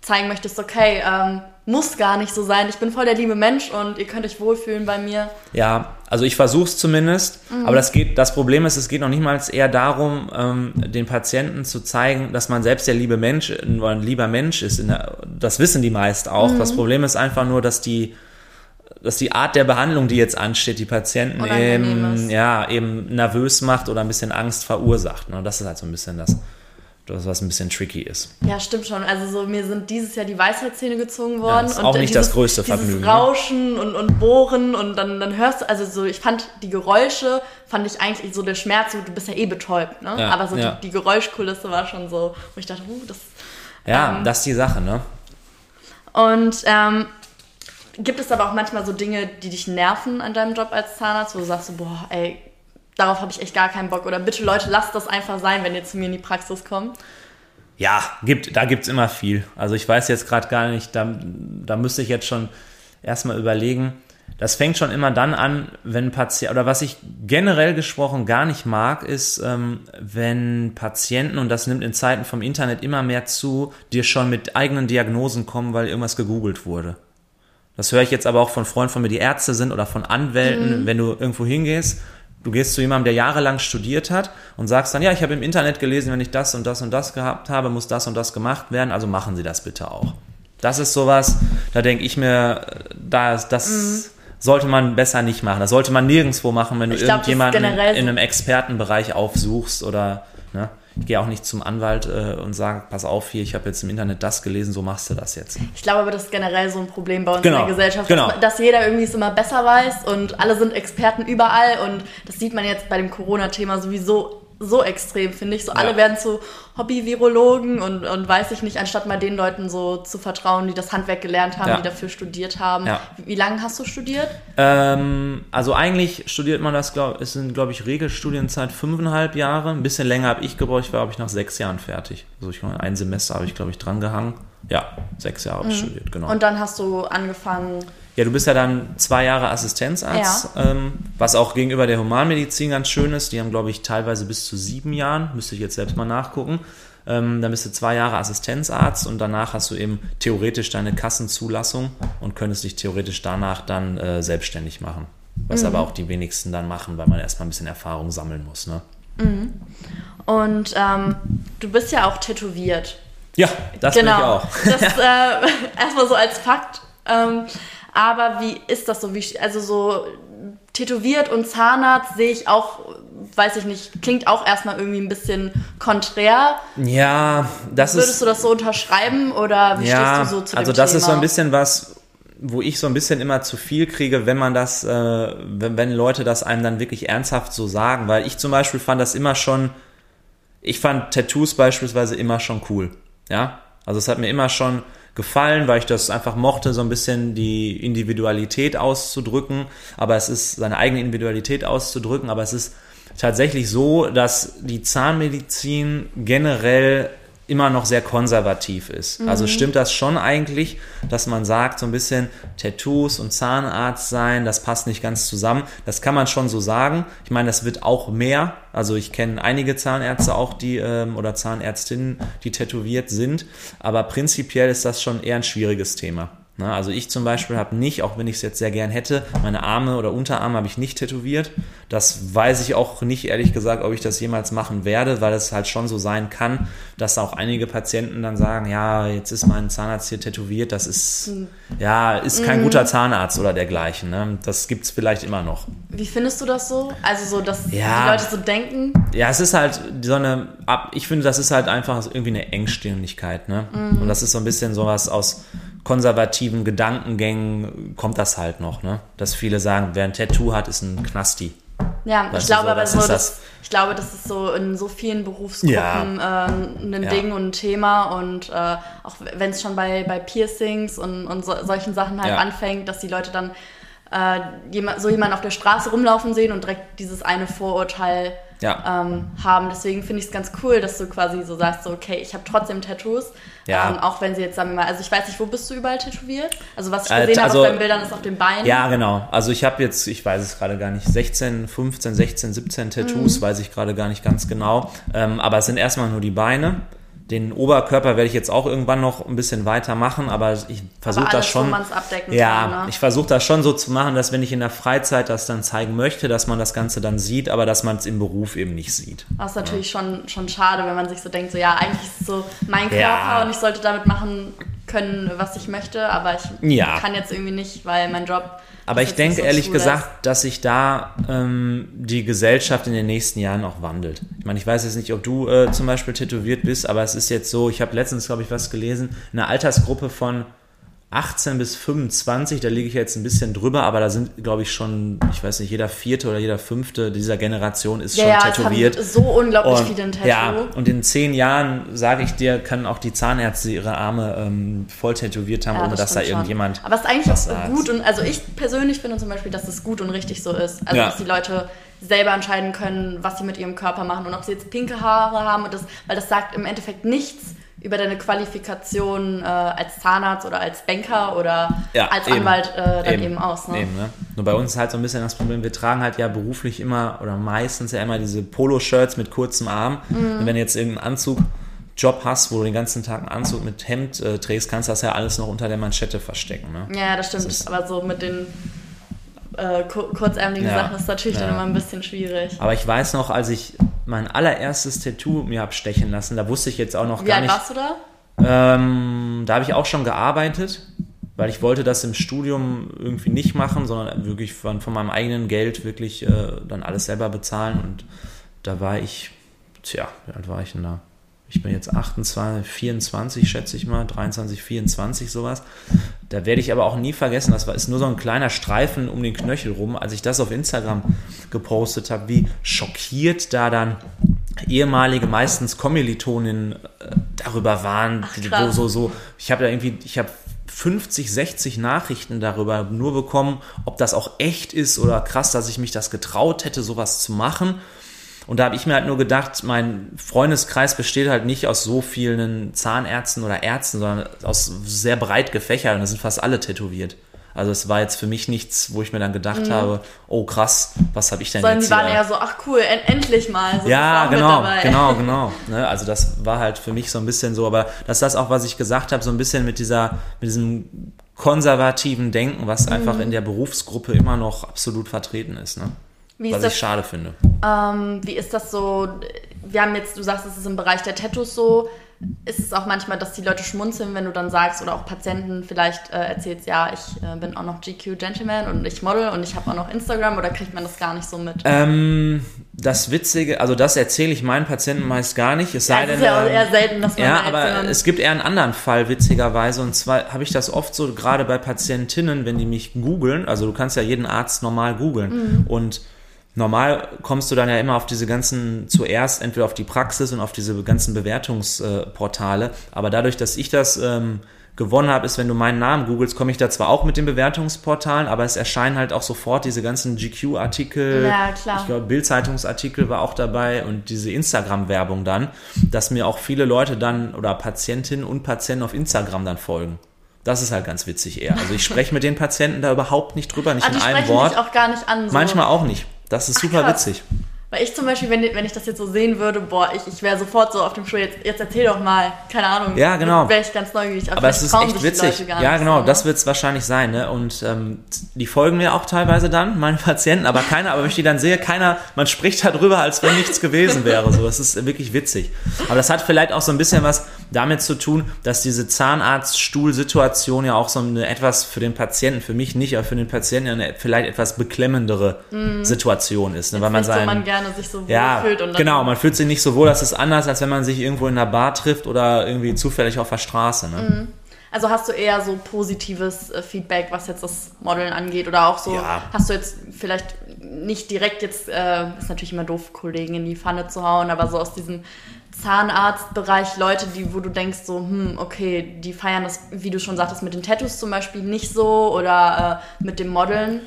[SPEAKER 1] zeigen möchtest, okay, ähm, muss gar nicht so sein. Ich bin voll der liebe Mensch und ihr könnt euch wohlfühlen bei mir.
[SPEAKER 2] Ja, also ich versuche es zumindest, aber das geht, das Problem ist, es geht noch nicht mal eher darum, ähm, den Patienten zu zeigen, dass man selbst der liebe Mensch oder ein lieber Mensch ist. Der, das wissen die meist auch. Das Problem ist einfach nur, dass die dass die Art der Behandlung, die jetzt ansteht, die Patienten eben, ja, eben nervös macht oder ein bisschen Angst verursacht. Ne? Das ist halt so ein bisschen das, das, was ein bisschen tricky ist.
[SPEAKER 1] Ja, stimmt schon. Also so, mir sind dieses Jahr die Weisheitszähne gezogen worden.
[SPEAKER 2] das ist auch
[SPEAKER 1] äh,
[SPEAKER 2] nicht das größte Vergnügen,
[SPEAKER 1] Dieses
[SPEAKER 2] ne?
[SPEAKER 1] Rauschen und, und Bohren und dann, dann hörst du, also so, ich fand die Geräusche, fand ich eigentlich so der Schmerz, du bist ja eh betäubt, ne?
[SPEAKER 2] Ja,
[SPEAKER 1] Aber so
[SPEAKER 2] ja.
[SPEAKER 1] die, die Geräuschkulisse war schon so, wo ich dachte, uh, das.
[SPEAKER 2] Ja,
[SPEAKER 1] Ähm.
[SPEAKER 2] das ist die Sache, ne?
[SPEAKER 1] Und ähm, gibt es aber auch manchmal so Dinge, die dich nerven an deinem Job als Zahnarzt, wo du sagst, so, boah, ey, darauf habe ich echt gar keinen Bock. Oder bitte Leute, lasst das einfach sein, wenn ihr zu mir in die Praxis kommt.
[SPEAKER 2] Ja, gibt, da gibt's immer viel. Also ich weiß jetzt gerade gar nicht, da, da müsste ich jetzt schon erstmal überlegen. das fängt schon immer dann an, wenn Patient oder was ich generell gesprochen gar nicht mag, ist, ähm, wenn Patienten und das nimmt in Zeiten vom Internet immer mehr zu, dir schon mit eigenen Diagnosen kommen, weil irgendwas gegoogelt wurde. Das höre ich jetzt aber auch von Freunden von mir, die Ärzte sind oder von Anwälten, mhm. wenn du irgendwo hingehst. Du gehst zu jemandem, der jahrelang studiert hat und sagst dann, ja, ich habe im Internet gelesen, wenn ich das und das und das gehabt habe, muss das und das gemacht werden, also machen Sie das bitte auch. Das ist sowas, da denke ich mir, da das mhm. sollte man besser nicht machen. Das sollte man nirgendwo machen, wenn du glaub, irgendjemanden in, in einem Expertenbereich aufsuchst oder? Ich gehe auch nicht zum Anwalt äh, und sage, pass auf hier, ich habe jetzt im Internet das gelesen, so machst du das jetzt.
[SPEAKER 1] Ich glaube aber, das ist generell so ein Problem bei uns
[SPEAKER 2] genau.
[SPEAKER 1] in der Gesellschaft,
[SPEAKER 2] genau.
[SPEAKER 1] dass, dass, jeder irgendwie es immer besser weiß und alle sind Experten überall und das sieht man jetzt bei dem Corona-Thema sowieso so extrem, finde ich. So ja. alle werden zu Hobby-Virologen und, und weiß ich nicht, anstatt mal den Leuten so zu vertrauen, die das Handwerk gelernt haben, ja. die dafür studiert haben. Ja. Wie, wie, lange hast du studiert?
[SPEAKER 2] Ähm, also eigentlich studiert man das, glaube es sind, glaube ich, Regelstudienzeit fünfeinhalb Jahre. Ein bisschen länger habe ich gebraucht, ich war, glaube ich, nach sechs Jahren fertig. Also ich ein Semester habe ich, glaube ich, dran gehangen. Ja, sechs Jahre habe ich mhm. studiert, genau.
[SPEAKER 1] Und dann hast du angefangen
[SPEAKER 2] ja, du bist ja dann zwei Jahre Assistenzarzt, ja. ähm, was auch gegenüber der Humanmedizin ganz schön ist. Die haben, glaube ich, teilweise bis zu sieben Jahren, müsste ich jetzt selbst mal nachgucken. Ähm, dann bist du zwei Jahre Assistenzarzt und danach hast du eben theoretisch deine Kassenzulassung und könntest dich theoretisch danach dann äh, selbstständig machen. Was mhm. aber auch die wenigsten dann machen, weil man erstmal ein bisschen Erfahrung sammeln muss. Ne?
[SPEAKER 1] Mhm. Und ähm, du bist ja auch tätowiert.
[SPEAKER 2] Ja, das genau. bin ich auch.
[SPEAKER 1] Das äh, erstmal so als Fakt. Ähm, aber wie ist das so? Wie, also so tätowiert und Zahnarzt sehe ich auch, weiß ich nicht, klingt auch erstmal irgendwie ein bisschen konträr.
[SPEAKER 2] Ja, das
[SPEAKER 1] Würdest ist. Würdest du das so unterschreiben oder wie ja, stehst du so zu dem
[SPEAKER 2] Also das Thema? ist so ein bisschen was, wo ich so ein bisschen immer zu viel kriege, wenn man das, äh, wenn, wenn Leute das einem dann wirklich ernsthaft so sagen. Weil ich zum Beispiel fand das immer schon, ich fand Tattoos beispielsweise immer schon cool. Ja, also es hat mir immer schon gefallen, weil ich das einfach mochte, so ein bisschen die Individualität auszudrücken, aber es ist seine eigene Individualität auszudrücken, aber es ist tatsächlich so, dass die Zahnmedizin generell immer noch sehr konservativ ist. Mhm. Also stimmt das schon eigentlich, dass man sagt, so ein bisschen Tattoos und Zahnarzt sein, das passt nicht ganz zusammen. Das kann man schon so sagen. Ich meine, das wird auch mehr. Also ich kenne einige Zahnärzte auch, die ähm, oder Zahnärztinnen, die tätowiert sind. Aber prinzipiell ist das schon eher ein schwieriges Thema. Na, also ich zum Beispiel habe nicht, auch wenn ich es jetzt sehr gern hätte, meine Arme oder Unterarme habe ich nicht tätowiert. Das weiß ich auch nicht, ehrlich gesagt, ob ich das jemals machen werde, weil es halt schon so sein kann, dass auch einige Patienten dann sagen, ja, jetzt ist mein Zahnarzt hier tätowiert, das ist, mhm. ja, ist kein mhm. guter Zahnarzt oder dergleichen. Ne? Das es vielleicht immer noch.
[SPEAKER 1] Wie findest du das so? Also so, dass ja, die Leute so denken?
[SPEAKER 2] Ja, es ist halt so eine, ich finde, das ist halt einfach irgendwie eine Engstirnigkeit. Ne? Mhm. Und das ist so ein bisschen sowas aus konservativen Gedankengängen kommt das halt noch, ne? Dass viele sagen, wer ein Tattoo hat, ist ein Knasti.
[SPEAKER 1] Ja, weißt ich glaube so, aber so, das, ich glaube, das ist so in so vielen Berufsgruppen ja. äh, ein ja. Ding und ein Thema und äh, auch wenn es schon bei, bei Piercings und, und so, solchen Sachen halt ja. anfängt, dass die Leute dann äh, jemand, so jemanden auf der Straße rumlaufen sehen und direkt dieses eine Vorurteil ja. ähm, haben. Deswegen finde ich es ganz cool, dass du quasi so sagst, so, okay, ich habe trotzdem Tattoos, ja. ähm, auch wenn sie jetzt, sagen wir mal, also ich weiß nicht, wo bist du überall tätowiert? Also was ich äh, gesehen äh, also, habe auf deinen Bildern ist auf den Beinen.
[SPEAKER 2] Ja, genau. Also ich habe jetzt, ich weiß es gerade gar nicht, 16, 15, 16, 17 Tattoos, mhm. weiß ich gerade gar nicht ganz genau. Ähm, aber es sind erstmal nur die Beine. Den Oberkörper werde ich jetzt auch irgendwann noch ein bisschen weitermachen, aber ich versuche das schon. ja, kann, ne? ich versuche das schon so zu machen, dass wenn ich in der Freizeit das dann zeigen möchte, dass man das Ganze dann sieht, aber dass man es im Beruf eben nicht sieht.
[SPEAKER 1] Das ist natürlich ja. schon, schon schade, wenn man sich so denkt, so ja, eigentlich ist es so mein Körper ja. und ich sollte damit machen können, was ich möchte, aber ich ja. kann jetzt irgendwie nicht, weil mein Job
[SPEAKER 2] aber ich denke ehrlich gesagt, dass sich da ähm, die Gesellschaft in den nächsten Jahren auch wandelt. Ich meine, ich weiß jetzt nicht, ob du äh, zum Beispiel tätowiert bist, aber es ist jetzt so, ich habe letztens, glaube ich, was gelesen, eine Altersgruppe von 18 bis 25, da liege ich jetzt ein bisschen drüber, aber da sind, glaube ich, schon, ich weiß nicht, jeder vierte oder jeder fünfte dieser Generation ist ja, schon ja, tätowiert.
[SPEAKER 1] so unglaublich und, viele ein Tattoo.
[SPEAKER 2] Ja, und in zehn Jahren, sage ich dir, können auch die Zahnärzte ihre Arme ähm, voll tätowiert haben, ja, ohne dass da irgendjemand.
[SPEAKER 1] Aber es ist eigentlich auch gut und also ich persönlich finde zum Beispiel, dass es gut und richtig so ist. Also, dass die Leute selber entscheiden können, was sie mit ihrem Körper machen und ob sie jetzt pinke Haare haben und das, weil das sagt im Endeffekt nichts über deine Qualifikation äh, als Zahnarzt oder als Banker oder
[SPEAKER 2] Ja,
[SPEAKER 1] als
[SPEAKER 2] eben.
[SPEAKER 1] Anwalt äh, dann eben, aus. Ne?
[SPEAKER 2] Eben, ne? Nur bei uns ist halt so ein bisschen das Problem, wir tragen halt ja beruflich immer oder meistens ja immer diese Poloshirts mit kurzem Arm.
[SPEAKER 1] Mhm.
[SPEAKER 2] Und wenn du jetzt irgendeinen Anzug Job hast, wo du den ganzen Tag einen Anzug mit Hemd äh, trägst, kannst du das ja alles noch unter der Manschette verstecken. Ne?
[SPEAKER 1] Ja, das stimmt.
[SPEAKER 2] Das
[SPEAKER 1] Aber so mit den äh, kur- kurzärmeligen
[SPEAKER 2] Ja.
[SPEAKER 1] Sachen ist natürlich dann
[SPEAKER 2] Ja.
[SPEAKER 1] immer ein bisschen schwierig.
[SPEAKER 2] Aber ich weiß noch, als ich mein allererstes Tattoo mir hab stechen lassen, da wusste ich jetzt auch noch
[SPEAKER 1] Wie
[SPEAKER 2] gar nicht.
[SPEAKER 1] warst du da?
[SPEAKER 2] Ähm, da habe ich auch schon gearbeitet, weil ich wollte das im Studium irgendwie nicht machen, sondern wirklich von, von meinem eigenen Geld wirklich äh, dann alles selber bezahlen. Und da war ich, tja, wie alt war ich denn da? Ich bin jetzt 28, 24, schätze ich mal, 23, 24, sowas. Da werde ich aber auch nie vergessen, das war ist nur so ein kleiner Streifen um den Knöchel rum, als ich das auf Instagram gepostet habe, wie schockiert da dann ehemalige, meistens Kommilitoninnen äh, darüber waren, die- wo so, so, ich habe da irgendwie, ich habe 50, 60 Nachrichten darüber nur bekommen, ob das auch echt ist oder krass, dass ich mich das getraut hätte, sowas zu machen. Und da habe ich mir halt nur gedacht, mein Freundeskreis besteht halt nicht aus so vielen Zahnärzten oder Ärzten, sondern aus sehr breit gefächert und da sind fast alle tätowiert. Also es war jetzt für mich nichts, wo ich mir dann gedacht habe, oh krass, was habe ich denn
[SPEAKER 1] Sondern
[SPEAKER 2] jetzt
[SPEAKER 1] die waren eher so, ach cool, en endlich mal. So
[SPEAKER 2] Ja, genau, genau, genau. Ne, also das war halt für mich so ein bisschen so, aber das ist das auch, was ich gesagt habe, so ein bisschen mit dieser, mit diesem konservativen Denken, was
[SPEAKER 1] Mhm.
[SPEAKER 2] einfach in der Berufsgruppe immer noch absolut vertreten ist, ne?
[SPEAKER 1] Wie
[SPEAKER 2] was
[SPEAKER 1] das
[SPEAKER 2] ich schade finde.
[SPEAKER 1] Ähm, wie ist das so? Wir haben jetzt, du sagst, es ist im Bereich der Tattoos so. Ist es auch manchmal, dass die Leute schmunzeln, wenn du dann sagst oder auch Patienten vielleicht äh, erzählst, ja, ich äh, bin auch noch GQ Gentleman und ich model und ich habe auch noch Instagram oder kriegt man das gar nicht so mit?
[SPEAKER 2] Ähm, das Witzige, also das erzähle ich meinen Patienten meist gar nicht, es sei
[SPEAKER 1] ja, es
[SPEAKER 2] denn,
[SPEAKER 1] ist ja auch
[SPEAKER 2] ähm,
[SPEAKER 1] eher selten, dass man
[SPEAKER 2] Ja, aber
[SPEAKER 1] ähm,
[SPEAKER 2] es gibt eher einen anderen Fall, witzigerweise. Und zwar habe ich das oft so, gerade bei Patientinnen, wenn die mich googeln, also du kannst ja jeden Arzt normal googeln. Und normal kommst du dann ja immer auf diese ganzen, zuerst entweder auf die Praxis und auf diese ganzen Bewertungsportale. Aber dadurch, dass ich das ähm, gewonnen habe, ist, wenn du meinen Namen googelst, komme ich da zwar auch mit den Bewertungsportalen, aber es erscheinen halt auch sofort diese ganzen GQ-Artikel.
[SPEAKER 1] Ja, klar.
[SPEAKER 2] Ich glaube, Bildzeitungsartikel war auch dabei und diese Instagram-Werbung dann, dass mir auch viele Leute dann oder Patientinnen und Patienten auf Instagram dann folgen. Das ist halt ganz witzig eher. Also ich spreche mit den Patienten da überhaupt nicht drüber, nicht
[SPEAKER 1] ah, die
[SPEAKER 2] in einem Wort.
[SPEAKER 1] dich auch gar nicht an. So.
[SPEAKER 2] Manchmal auch nicht. Das ist super
[SPEAKER 1] krass.
[SPEAKER 2] witzig.
[SPEAKER 1] Weil ich zum Beispiel, wenn, wenn ich das jetzt so sehen würde, boah, ich, ich wäre sofort so auf dem Stuhl, jetzt, jetzt erzähl doch mal, keine Ahnung.
[SPEAKER 2] Ja, genau.
[SPEAKER 1] Wäre ich ganz neugierig.
[SPEAKER 2] Aber es
[SPEAKER 1] vielleicht
[SPEAKER 2] ist echt witzig. Ja, genau,
[SPEAKER 1] so, ne?
[SPEAKER 2] das wird es wahrscheinlich sein. Ne? Und ähm, die folgen mir auch teilweise dann, meine Patienten, aber keiner, aber wenn ich die dann sehe, keiner, man spricht darüber, als wenn nichts gewesen wäre. So, das ist wirklich witzig. Aber das hat vielleicht auch so ein bisschen was damit zu tun, dass diese Zahnarztstuhlsituation ja auch so eine etwas für den Patienten, für mich nicht, aber für den Patienten eine vielleicht etwas beklemmendere Situation ist. Ne? Weil man
[SPEAKER 1] Mhm. Nicht so,
[SPEAKER 2] sein,
[SPEAKER 1] man gerne sich so
[SPEAKER 2] ja,
[SPEAKER 1] wohlfühlt. Und
[SPEAKER 2] genau, man fühlt sich nicht so wohl, das ist anders, als wenn man sich irgendwo in einer Bar trifft oder irgendwie zufällig auf der Straße. Ne?
[SPEAKER 1] Also hast du eher so positives äh, Feedback, was jetzt das Modeln angeht? Oder auch so,
[SPEAKER 2] Ja.
[SPEAKER 1] hast du jetzt vielleicht nicht direkt jetzt, äh, ist natürlich immer doof, Kollegen in die Pfanne zu hauen, aber so aus diesem Zahnarztbereich Leute, die, wo du denkst, so, hm, okay, die feiern das, wie du schon sagtest, mit den Tattoos zum Beispiel nicht so oder äh, mit dem Modeln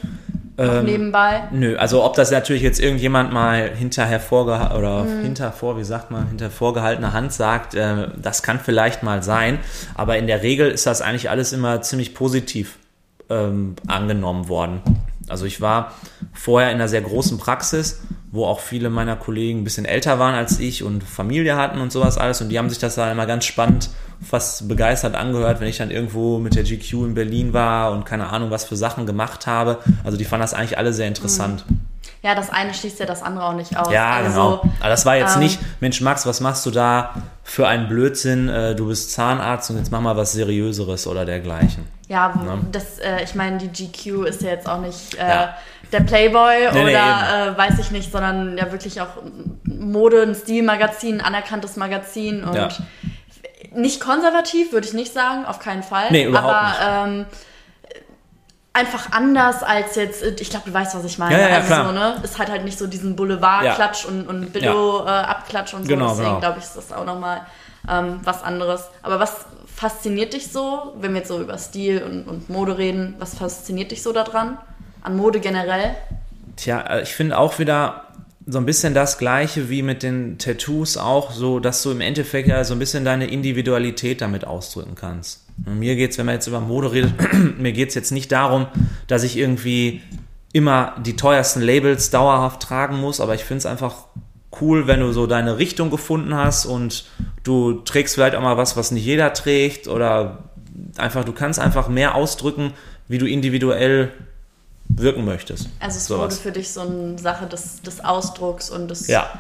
[SPEAKER 2] Ähm,
[SPEAKER 1] nebenbei.
[SPEAKER 2] Nö, also ob das natürlich jetzt irgendjemand mal hinterher vorgeha oder hinter vor, wie sagt man, hinter vorgehaltener Hand sagt, äh, das kann vielleicht mal sein, aber in der Regel ist das eigentlich alles immer ziemlich positiv ähm, angenommen worden. Also ich war vorher in einer sehr großen Praxis, wo auch viele meiner Kollegen ein bisschen älter waren als ich und Familie hatten und sowas alles und die haben sich das dann immer ganz spannend, fast begeistert angehört, wenn ich dann irgendwo mit der GQ in Berlin war und keine Ahnung, was für Sachen gemacht habe. Also die fanden das eigentlich alle sehr interessant.
[SPEAKER 1] Ja, das eine schließt ja das andere auch nicht aus.
[SPEAKER 2] Ja,
[SPEAKER 1] also,
[SPEAKER 2] genau. Aber das war jetzt
[SPEAKER 1] ähm,
[SPEAKER 2] nicht, Mensch Max, was machst du da für einen Blödsinn? Äh, du bist Zahnarzt und jetzt mach mal was Seriöseres oder dergleichen.
[SPEAKER 1] Ja, wo-
[SPEAKER 2] Ja.
[SPEAKER 1] das, äh, ich meine, die GQ ist ja jetzt auch nicht äh,
[SPEAKER 2] Ja.
[SPEAKER 1] der Playboy
[SPEAKER 2] Nee, nee,
[SPEAKER 1] oder äh, weiß ich nicht, sondern ja wirklich auch Mode, ein Stilmagazin, ein anerkanntes Magazin und
[SPEAKER 2] Ja.
[SPEAKER 1] nicht konservativ, würde ich nicht sagen, auf keinen Fall.
[SPEAKER 2] Nee, überhaupt
[SPEAKER 1] aber Ähm, einfach anders als jetzt, ich glaube, du weißt, was ich meine.
[SPEAKER 2] Ja, ja,
[SPEAKER 1] also
[SPEAKER 2] klar.
[SPEAKER 1] so, ne? Es hat halt nicht so diesen Boulevardklatsch und, und Billo-Abklatsch und so.
[SPEAKER 2] Genau,
[SPEAKER 1] Deswegen
[SPEAKER 2] genau.
[SPEAKER 1] glaube ich, ist das auch nochmal ähm, was anderes. Aber was fasziniert dich so, wenn wir jetzt so über Stil und, und Mode reden, was fasziniert dich so daran? An Mode generell?
[SPEAKER 2] Tja, äh, ich finde auch wieder, so ein bisschen das Gleiche wie mit den Tattoos auch, so dass du im Endeffekt ja so ein bisschen deine Individualität damit ausdrücken kannst. Und mir geht's, wenn man jetzt über Mode redet, mir geht's jetzt nicht darum, dass ich irgendwie immer die teuersten Labels dauerhaft tragen muss, aber ich finde es einfach cool, wenn du so deine Richtung gefunden hast und du trägst vielleicht auch mal was, was nicht jeder trägt oder einfach, du kannst einfach mehr ausdrücken, wie du individuell wirken möchtest.
[SPEAKER 1] Also es Sowas. wurde für dich so eine Sache des, des Ausdrucks und des
[SPEAKER 2] ja,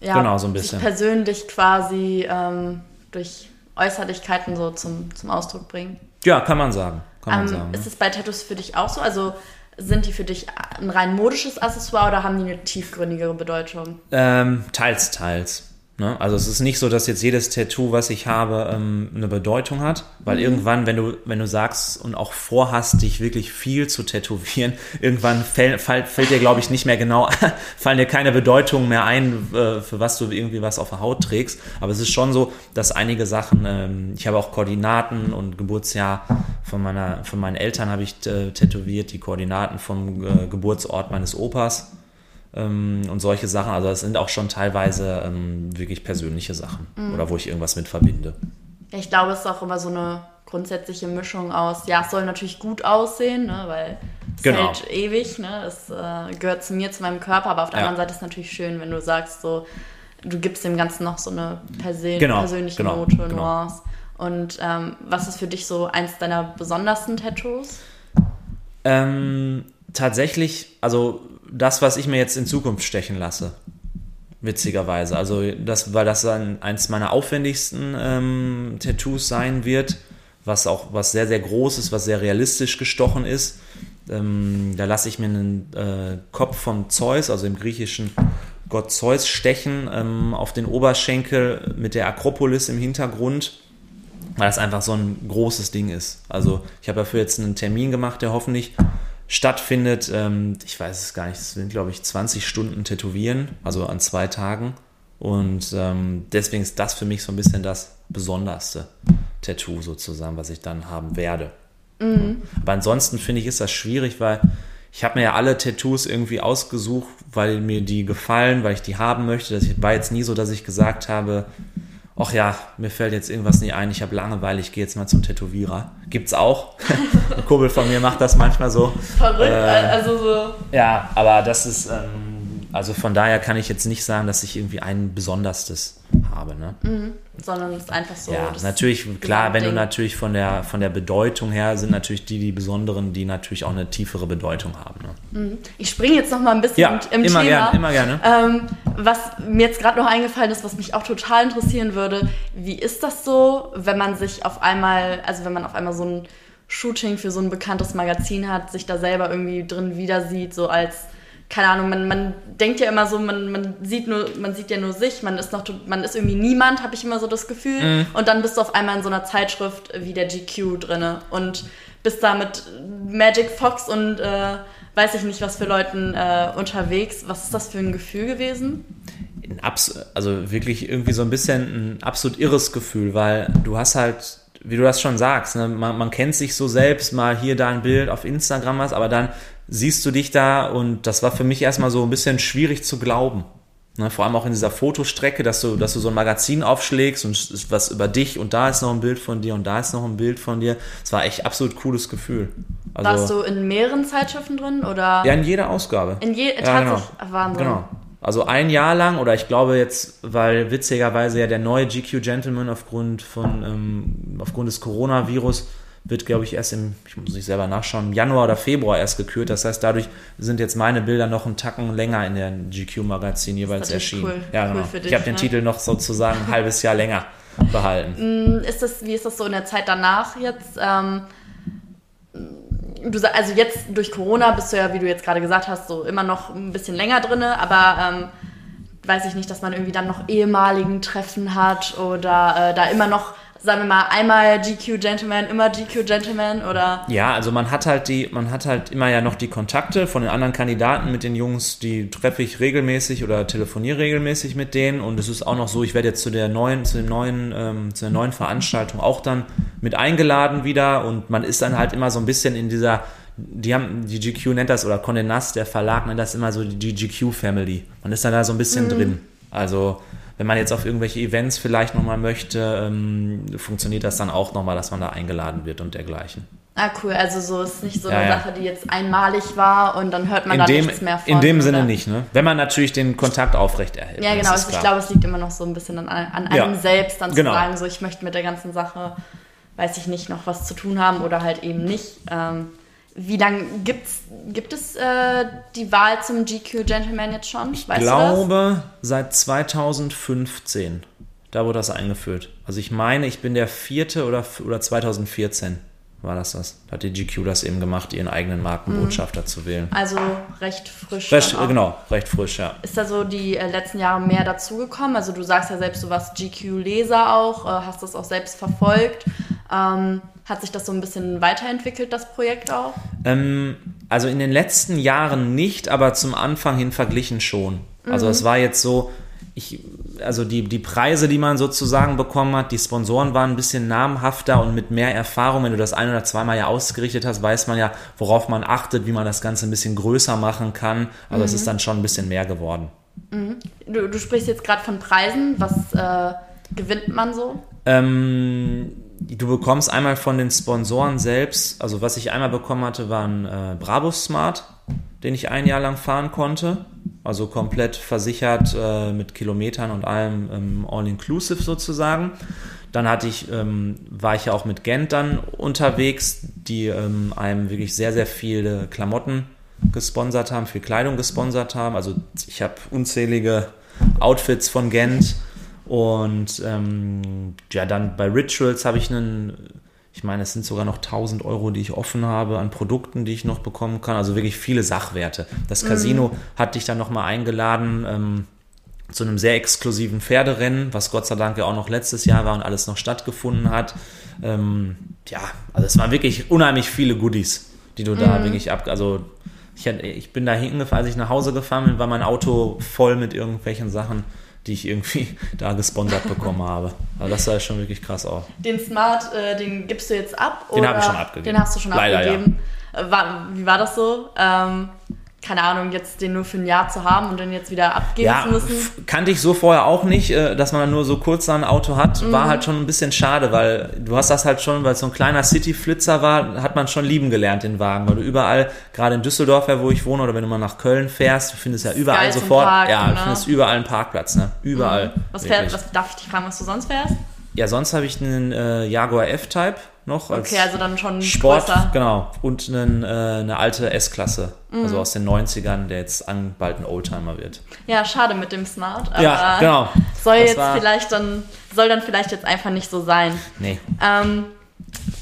[SPEAKER 2] ja genau so ein bisschen
[SPEAKER 1] persönlich quasi ähm, durch Äußerlichkeiten so zum, zum Ausdruck bringen.
[SPEAKER 2] Ja, kann man sagen. Kann man
[SPEAKER 1] ähm,
[SPEAKER 2] sagen
[SPEAKER 1] ist es bei Tattoos für dich auch so? Also sind die für dich ein rein modisches Accessoire oder haben die eine tiefgründigere Bedeutung?
[SPEAKER 2] Ähm, teils, teils. Ne? Also es ist nicht so, dass jetzt jedes Tattoo, was ich habe, ähm, eine Bedeutung hat, weil mhm. irgendwann, wenn du, wenn du sagst und auch vorhast, dich wirklich viel zu tätowieren, irgendwann fällt, fällt, fällt dir, glaube ich, nicht mehr genau, fallen dir keine Bedeutungen mehr ein, äh, für was du irgendwie was auf der Haut trägst. Aber es ist schon so, dass einige Sachen, ähm, ich habe auch Koordinaten und Geburtsjahr von meiner, von meinen Eltern habe ich äh, tätowiert, die Koordinaten vom äh, Geburtsort meines Opas und solche Sachen. Also es sind auch schon teilweise ähm, wirklich persönliche Sachen mhm. oder wo ich irgendwas mit verbinde.
[SPEAKER 1] Ich glaube, es ist auch immer so eine grundsätzliche Mischung aus, ja, es soll natürlich gut aussehen, ne, weil es genau. hält ewig, ne, es äh, gehört zu mir, zu meinem Körper, aber auf der ja. anderen Seite ist es natürlich schön, wenn du sagst, so, du gibst dem Ganzen noch so eine Persön genau. persönliche genau. Note, genau. Nuance. Und ähm, was ist für dich so eins deiner besondersten Tattoos?
[SPEAKER 2] Ähm, tatsächlich, also das, was ich mir jetzt in Zukunft stechen lasse. Witzigerweise. Also, das, weil das dann eins meiner aufwendigsten ähm, Tattoos sein wird, was auch was sehr, sehr groß ist, was sehr realistisch gestochen ist. Ähm, da lasse ich mir einen äh, Kopf von Zeus, also im griechischen Gott Zeus, stechen ähm, auf den Oberschenkel mit der Akropolis im Hintergrund, weil das einfach so ein großes Ding ist. Also, ich habe dafür jetzt einen Termin gemacht, der hoffentlich stattfindet. Ähm, ich weiß es gar nicht, es sind, glaube ich, 20 Stunden Tätowieren, also an zwei Tagen. Und ähm, deswegen ist das für mich so ein bisschen das besonderste Tattoo sozusagen, was ich dann haben werde. Mhm. Aber ansonsten finde ich, ist das schwierig, weil ich habe mir ja alle Tattoos irgendwie ausgesucht, weil mir die gefallen, weil ich die haben möchte. Das war jetzt nie so, dass ich gesagt habe, ach ja, mir fällt jetzt irgendwas nie ein, ich habe Langeweile, ich gehe jetzt mal zum Tätowierer. Gibt's auch. Ein Kumpel von mir macht das manchmal so.
[SPEAKER 1] Verrückt, äh, also so.
[SPEAKER 2] Ja, aber das ist, ähm, also von daher kann ich jetzt nicht sagen, dass ich irgendwie ein besonderstes habe. Ne?
[SPEAKER 1] Mhm sondern es ist einfach so.
[SPEAKER 2] Ja, natürlich, klar, wenn du natürlich von der, von der Bedeutung her sind natürlich die, die besonderen, die natürlich auch eine tiefere Bedeutung haben. Ne?
[SPEAKER 1] Mhm. Ich springe jetzt noch mal ein bisschen
[SPEAKER 2] ja,
[SPEAKER 1] im
[SPEAKER 2] immer
[SPEAKER 1] Thema.
[SPEAKER 2] Gern, immer gerne.
[SPEAKER 1] Ähm, was mir jetzt gerade noch eingefallen ist, was mich auch total interessieren würde, wie ist das so, wenn man sich auf einmal, also wenn man auf einmal so ein Shooting für so ein bekanntes Magazin hat, sich da selber irgendwie drin wieder sieht, so als keine Ahnung, man, man denkt ja immer so, man, man sieht nur, man sieht ja nur sich, man ist noch, man ist irgendwie niemand, habe ich immer so das Gefühl. Mhm. Und dann bist du auf einmal in so einer Zeitschrift wie der GQ drinne und bist da mit Magic Fox und äh, weiß ich nicht was für Leuten äh, unterwegs. Was ist das für ein Gefühl gewesen?
[SPEAKER 2] also wirklich irgendwie so ein bisschen ein absolut irres Gefühl, weil du hast halt wie du das schon sagst, ne? man, man, kennt sich so selbst, mal hier da ein Bild auf Instagram was, aber dann siehst du dich da und das war für mich erstmal so ein bisschen schwierig zu glauben. Ne, vor allem auch in dieser Fotostrecke, dass du, dass du so ein Magazin aufschlägst und was über dich und da ist noch ein Bild von dir und da ist noch ein Bild von dir. Es war echt absolut cooles Gefühl.
[SPEAKER 1] Also, Warst du in mehreren Zeitschriften drin oder?
[SPEAKER 2] Ja, in jeder Ausgabe.
[SPEAKER 1] In je
[SPEAKER 2] ja,
[SPEAKER 1] genau. Wahnsinn.
[SPEAKER 2] Genau. Also ein Jahr lang, oder ich glaube jetzt, weil witzigerweise ja der neue GQ Gentleman aufgrund von ähm, aufgrund des Coronavirus wird, glaube ich, erst im, ich muss nicht selber nachschauen, im Januar oder Februar erst gekürt. Das heißt, dadurch sind jetzt meine Bilder noch einen Tacken länger in der GQ-Magazin jeweils erschienen. Cool. Ja, genau. Cool dich, ich habe den ne? Titel noch sozusagen ein halbes Jahr länger behalten.
[SPEAKER 1] Mm, ist das, wie ist das so in der Zeit danach jetzt? Ähm, du, also jetzt durch Corona bist du ja, wie du jetzt gerade gesagt hast, so immer noch ein bisschen länger drin, aber ähm, weiß ich nicht, dass man irgendwie dann noch ehemaligen Treffen hat oder äh, da immer noch sagen wir mal, einmal GQ Gentleman, immer GQ Gentleman oder?
[SPEAKER 2] Ja, also man hat halt die, man hat halt immer ja noch die Kontakte von den anderen Kandidaten mit den Jungs, die treffe ich regelmäßig oder telefoniere regelmäßig mit denen und es ist auch noch so, ich werde jetzt zu der neuen, zu dem neuen, ähm, zu der neuen Veranstaltung auch dann mit eingeladen wieder und man ist dann halt immer so ein bisschen in dieser die haben, die GQ nennt das, oder Condé Nast, der Verlag nennt das immer so die GQ Family. Man ist dann da so ein bisschen mhm. drin. Also wenn man jetzt auf irgendwelche Events vielleicht nochmal möchte, ähm, funktioniert das dann auch nochmal, dass man da eingeladen wird und dergleichen.
[SPEAKER 1] Ah, cool. Also so ist nicht so ja, eine ja. Sache, die jetzt einmalig war und dann hört man
[SPEAKER 2] in
[SPEAKER 1] da
[SPEAKER 2] dem,
[SPEAKER 1] nichts mehr von.
[SPEAKER 2] In dem Sinne nicht, ne? Wenn man natürlich den Kontakt aufrechterhält.
[SPEAKER 1] Ja, genau. Also ich glaube, es liegt immer noch so ein bisschen an, an einem ja. selbst, dann genau. zu sagen, so ich möchte mit der ganzen Sache, weiß ich nicht, noch was zu tun haben oder halt eben nicht. Ähm, wie lange gibt's, gibt es äh, die Wahl zum GQ Gentleman jetzt schon?
[SPEAKER 2] Ich weißt glaube, seit 2015. Da wurde das eingeführt. Also ich meine, ich bin der vierte oder, oder 2014 war das das. Da hat die GQ das eben gemacht, ihren eigenen Markenbotschafter mhm. zu wählen.
[SPEAKER 1] Also recht frisch.
[SPEAKER 2] Recht, genau, recht frisch, ja.
[SPEAKER 1] Ist da so die äh, letzten Jahre mehr dazugekommen? Also du sagst ja selbst, du warst GQ-Leser auch, äh, hast das auch selbst verfolgt. Ähm, hat sich das so ein bisschen weiterentwickelt, das Projekt auch?
[SPEAKER 2] Ähm, also in den letzten Jahren nicht, aber zum Anfang hin verglichen schon. Also mhm. es war jetzt so, ich, also die, die Preise, die man sozusagen bekommen hat, die Sponsoren waren ein bisschen namhafter und mit mehr Erfahrung. Wenn du das ein oder zweimal ja ausgerichtet hast, weiß man ja, worauf man achtet, wie man das Ganze ein bisschen größer machen kann. Also mhm. es ist dann schon ein bisschen mehr geworden.
[SPEAKER 1] Mhm. Du, du, sprichst jetzt gerade von Preisen. Was äh, gewinnt man so?
[SPEAKER 2] Ähm, du bekommst einmal von den Sponsoren selbst, also was ich einmal bekommen hatte, war ein äh, Brabus Smart, den ich ein Jahr lang fahren konnte. Also komplett versichert äh, mit Kilometern und allem ähm, all-inclusive sozusagen. Dann hatte ich, ähm, war ich ja auch mit Gent dann unterwegs, die ähm, einem wirklich sehr, sehr viele Klamotten gesponsert haben, viel Kleidung gesponsert haben. Also ich habe unzählige Outfits von Gent und ähm, ja, dann bei Rituals habe ich einen, ich meine, es sind sogar noch 1000 Euro, die ich offen habe an Produkten, die ich noch bekommen kann. Also wirklich viele Sachwerte. Das Casino mhm. hat dich dann nochmal eingeladen ähm, zu einem sehr exklusiven Pferderennen, was Gott sei Dank ja auch noch letztes Jahr war und alles noch stattgefunden hat. Ähm, ja, also es waren wirklich unheimlich viele Goodies, die du mhm. da wirklich ab, also ich, ich bin da hingefahren, als ich nach Hause gefahren bin, war mein Auto voll mit irgendwelchen Sachen die ich irgendwie da gesponsert bekommen habe. Also das sah schon wirklich krass aus.
[SPEAKER 1] Den Smart, äh, den gibst du jetzt ab?
[SPEAKER 2] Den habe ich schon abgegeben.
[SPEAKER 1] Den hast du schon Leider, abgegeben. Ja. War, wie war das so? Ähm, keine Ahnung, jetzt den nur für ein Jahr zu haben und dann jetzt wieder abgeben ja, zu müssen.
[SPEAKER 2] Kannte ich so vorher auch nicht, äh, dass man nur so kurz ein Auto hat, mhm. war halt schon ein bisschen schade, weil du hast das halt schon, weil es so ein kleiner City-Flitzer war, hat man schon lieben gelernt, den Wagen, weil du überall, gerade in Düsseldorf, ja, wo ich wohne, oder wenn du mal nach Köln fährst, du findest ja überall sofort, Parken, ja, du ne? findest überall einen Parkplatz, ne? Überall.
[SPEAKER 1] Mhm. Was, fährt, was darf ich dich fragen, was du sonst fährst?
[SPEAKER 2] Ja, sonst habe ich einen äh, Jaguar F-Type noch.
[SPEAKER 1] okay, also dann schon
[SPEAKER 2] Sport, größer. genau. Und einen, äh, eine alte S-Klasse, mhm. also aus den 90ern, der jetzt an, bald ein Oldtimer wird.
[SPEAKER 1] Ja, schade mit dem Smart.
[SPEAKER 2] Aber ja, genau.
[SPEAKER 1] Soll das jetzt vielleicht dann, soll dann vielleicht jetzt einfach nicht so sein.
[SPEAKER 2] Nee.
[SPEAKER 1] Ähm,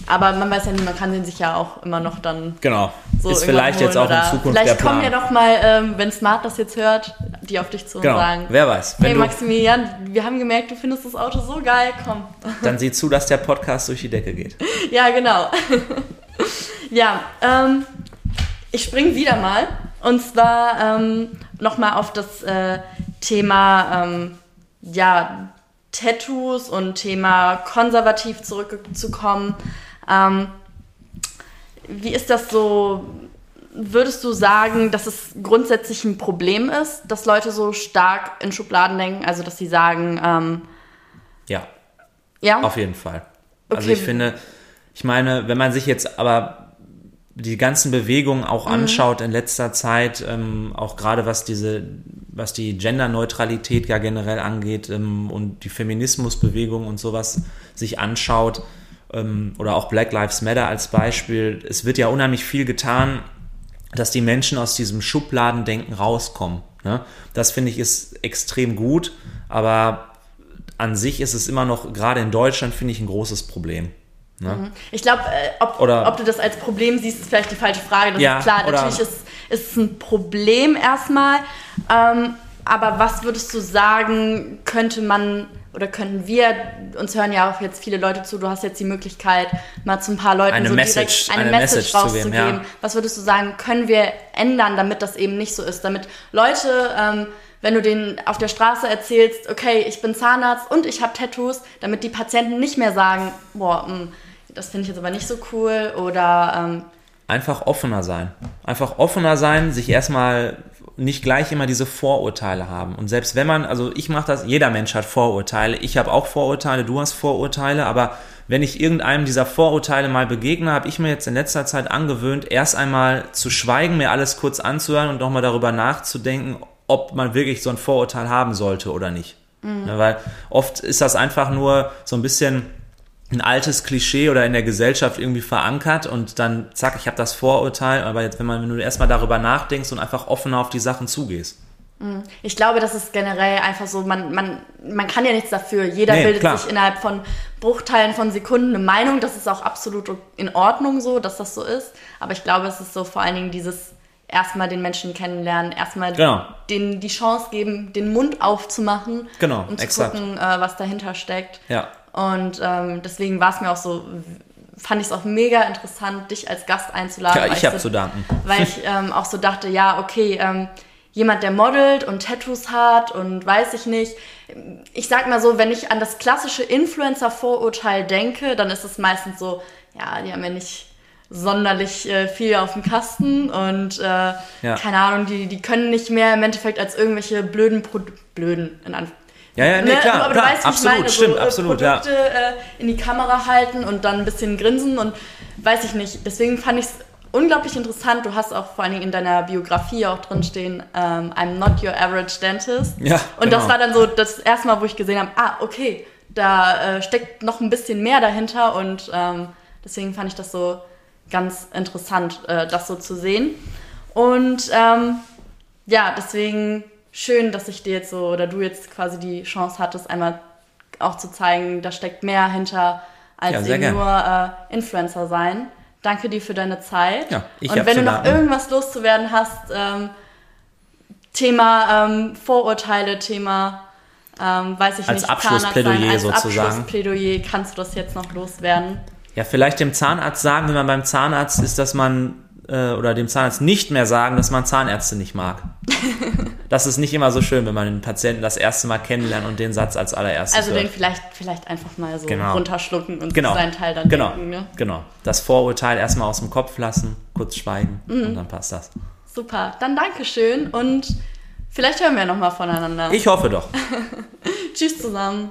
[SPEAKER 1] aber man weiß ja nie, man kann den sich ja auch immer noch dann.
[SPEAKER 2] Genau. So ist vielleicht jetzt auch in Zukunft
[SPEAKER 1] Vielleicht kommen ja doch mal, ähm, wenn Smart das jetzt hört, die auf dich zu
[SPEAKER 2] genau.
[SPEAKER 1] und sagen.
[SPEAKER 2] Wer weiß.
[SPEAKER 1] Hey Maximilian, wir haben gemerkt, du findest das Auto so geil, komm.
[SPEAKER 2] Dann sieh zu, dass der Podcast durch die Decke geht.
[SPEAKER 1] ja, genau. ja, ähm, ich springe wieder mal. Und zwar ähm, nochmal auf das äh, Thema, ähm, ja, Tattoos und Thema konservativ zurückzukommen. Ähm, wie ist das so? Würdest du sagen, dass es grundsätzlich ein Problem ist, dass Leute so stark in Schubladen denken? Also, dass sie sagen, ähm,
[SPEAKER 2] ja.
[SPEAKER 1] Ja.
[SPEAKER 2] Auf jeden Fall. Also, okay. Also, ich finde, ich meine, wenn man sich jetzt aber die ganzen Bewegungen auch mhm. anschaut in letzter Zeit, ähm, auch gerade was diese, was die Genderneutralität ja generell angeht ähm, und die Feminismusbewegung und sowas sich anschaut, ähm, oder auch Black Lives Matter als Beispiel, es wird ja unheimlich viel getan, dass die Menschen aus diesem Schubladendenken rauskommen. Ne? Das finde ich ist extrem gut, aber an sich ist es immer noch, gerade in Deutschland, finde ich ein großes Problem. Ne? Mhm.
[SPEAKER 1] Ich glaube, äh, ob, ob, du das als Problem siehst, ist vielleicht die falsche Frage. Das
[SPEAKER 2] ja,
[SPEAKER 1] ist klar, natürlich ist, ist es ein Problem erstmal. Ähm, aber was würdest du sagen, könnte man oder könnten wir, uns hören ja auch jetzt viele Leute zu, du hast jetzt die Möglichkeit, mal zu ein paar Leuten
[SPEAKER 2] eine
[SPEAKER 1] so
[SPEAKER 2] Message,
[SPEAKER 1] direkt eine,
[SPEAKER 2] eine
[SPEAKER 1] Message, Message rauszugeben. Ja. Was würdest du sagen, können wir ändern, damit das eben nicht so ist? Damit Leute, ähm, wenn du denen auf der Straße erzählst, okay, ich bin Zahnarzt und ich habe Tattoos, damit die Patienten nicht mehr sagen, boah, mh, hm, das finde ich jetzt aber nicht so cool oder ähm,
[SPEAKER 2] einfach offener sein. Einfach offener sein, sich erstmal nicht gleich immer diese Vorurteile haben. Und selbst wenn man, also ich mache das, jeder Mensch hat Vorurteile. Ich habe auch Vorurteile, du hast Vorurteile, aber wenn ich irgendeinem dieser Vorurteile mal begegne, habe ich mir jetzt in letzter Zeit angewöhnt, erst einmal zu schweigen, mir alles kurz anzuhören und nochmal darüber nachzudenken, ob man wirklich so ein Vorurteil haben sollte oder nicht. Mhm. Ja, weil oft ist das einfach nur so ein bisschen ein altes Klischee oder in der Gesellschaft irgendwie verankert und dann zack, ich habe das Vorurteil, aber jetzt, wenn man, wenn du erstmal darüber nachdenkst und einfach offener auf die Sachen zugehst.
[SPEAKER 1] Mhm. Ich glaube, das ist generell einfach so, man, man, man kann ja nichts dafür. Jeder nee, bildet klar. sich innerhalb von Bruchteilen von Sekunden eine Meinung. Das ist auch absolut in Ordnung so, dass das so ist. Aber ich glaube, es ist so vor allen Dingen dieses erstmal den Menschen kennenlernen, erstmal genau. denen die Chance geben, den Mund aufzumachen
[SPEAKER 2] genau,
[SPEAKER 1] und zu
[SPEAKER 2] exakt.
[SPEAKER 1] gucken, äh, was dahinter steckt.
[SPEAKER 2] Ja.
[SPEAKER 1] Und ähm, deswegen war es mir auch so, fand ich es auch mega interessant, dich als Gast einzuladen.
[SPEAKER 2] Ja, ich habe so, zu danken.
[SPEAKER 1] Weil ich ähm, auch so dachte, ja, okay, ähm, jemand, der modelt und Tattoos hat und weiß ich nicht. Ich sag mal so, wenn ich an das klassische Influencer-Vorurteil denke, dann ist es meistens so, ja, die haben ja nicht sonderlich äh, viel auf dem Kasten und äh, ja. keine Ahnung, die, die können nicht mehr im Endeffekt als irgendwelche blöden Pro blöden in Anführungszeichen
[SPEAKER 2] ja, ja, nee, ne? klar, aber klar, weißt, absolut, meine, stimmt, so, äh, absolut,
[SPEAKER 1] Produkte ja. äh, in die Kamera halten und dann ein bisschen grinsen und weiß ich nicht. Deswegen fand ich es unglaublich interessant. Du hast auch vor allen Dingen in deiner Biografie auch drinstehen, ähm, I'm not your average dentist.
[SPEAKER 2] Ja,
[SPEAKER 1] und genau. das war dann so das erste Mal, wo ich gesehen habe, ah, okay, da äh, steckt noch ein bisschen mehr dahinter und ähm, deswegen fand ich das so ganz interessant, äh, das so zu sehen. Und ähm, ja, deswegen schön, dass ich dir jetzt so oder du jetzt quasi die Chance hattest, einmal auch zu zeigen, da steckt mehr hinter als ja, eben nur äh, Influencer sein. Danke dir für deine Zeit.
[SPEAKER 2] Ja, ich
[SPEAKER 1] Und wenn du noch irgendwas loszuwerden hast, ähm, Thema ähm, Vorurteile, Thema, ähm, weiß ich
[SPEAKER 2] als
[SPEAKER 1] nicht,
[SPEAKER 2] Abschlussplädoyer als
[SPEAKER 1] sozusagen. Abschlussplädoyer kannst du das jetzt noch loswerden.
[SPEAKER 2] Ja, vielleicht dem Zahnarzt sagen, wenn man beim Zahnarzt ist, dass man äh, oder dem Zahnarzt nicht mehr sagen, dass man Zahnärzte nicht mag. das ist nicht immer so schön, wenn man den Patienten das erste Mal kennenlernt und den Satz als allererstes
[SPEAKER 1] Also
[SPEAKER 2] hört.
[SPEAKER 1] den vielleicht, vielleicht einfach mal so
[SPEAKER 2] genau.
[SPEAKER 1] runterschlucken und
[SPEAKER 2] genau.
[SPEAKER 1] seinen Teil dann
[SPEAKER 2] genau.
[SPEAKER 1] denken. Ne?
[SPEAKER 2] Genau, das Vorurteil erstmal aus dem Kopf lassen, kurz schweigen mhm. und dann passt das.
[SPEAKER 1] Super, dann Dankeschön und vielleicht hören wir nochmal voneinander.
[SPEAKER 2] Ich hoffe doch.
[SPEAKER 1] Tschüss zusammen.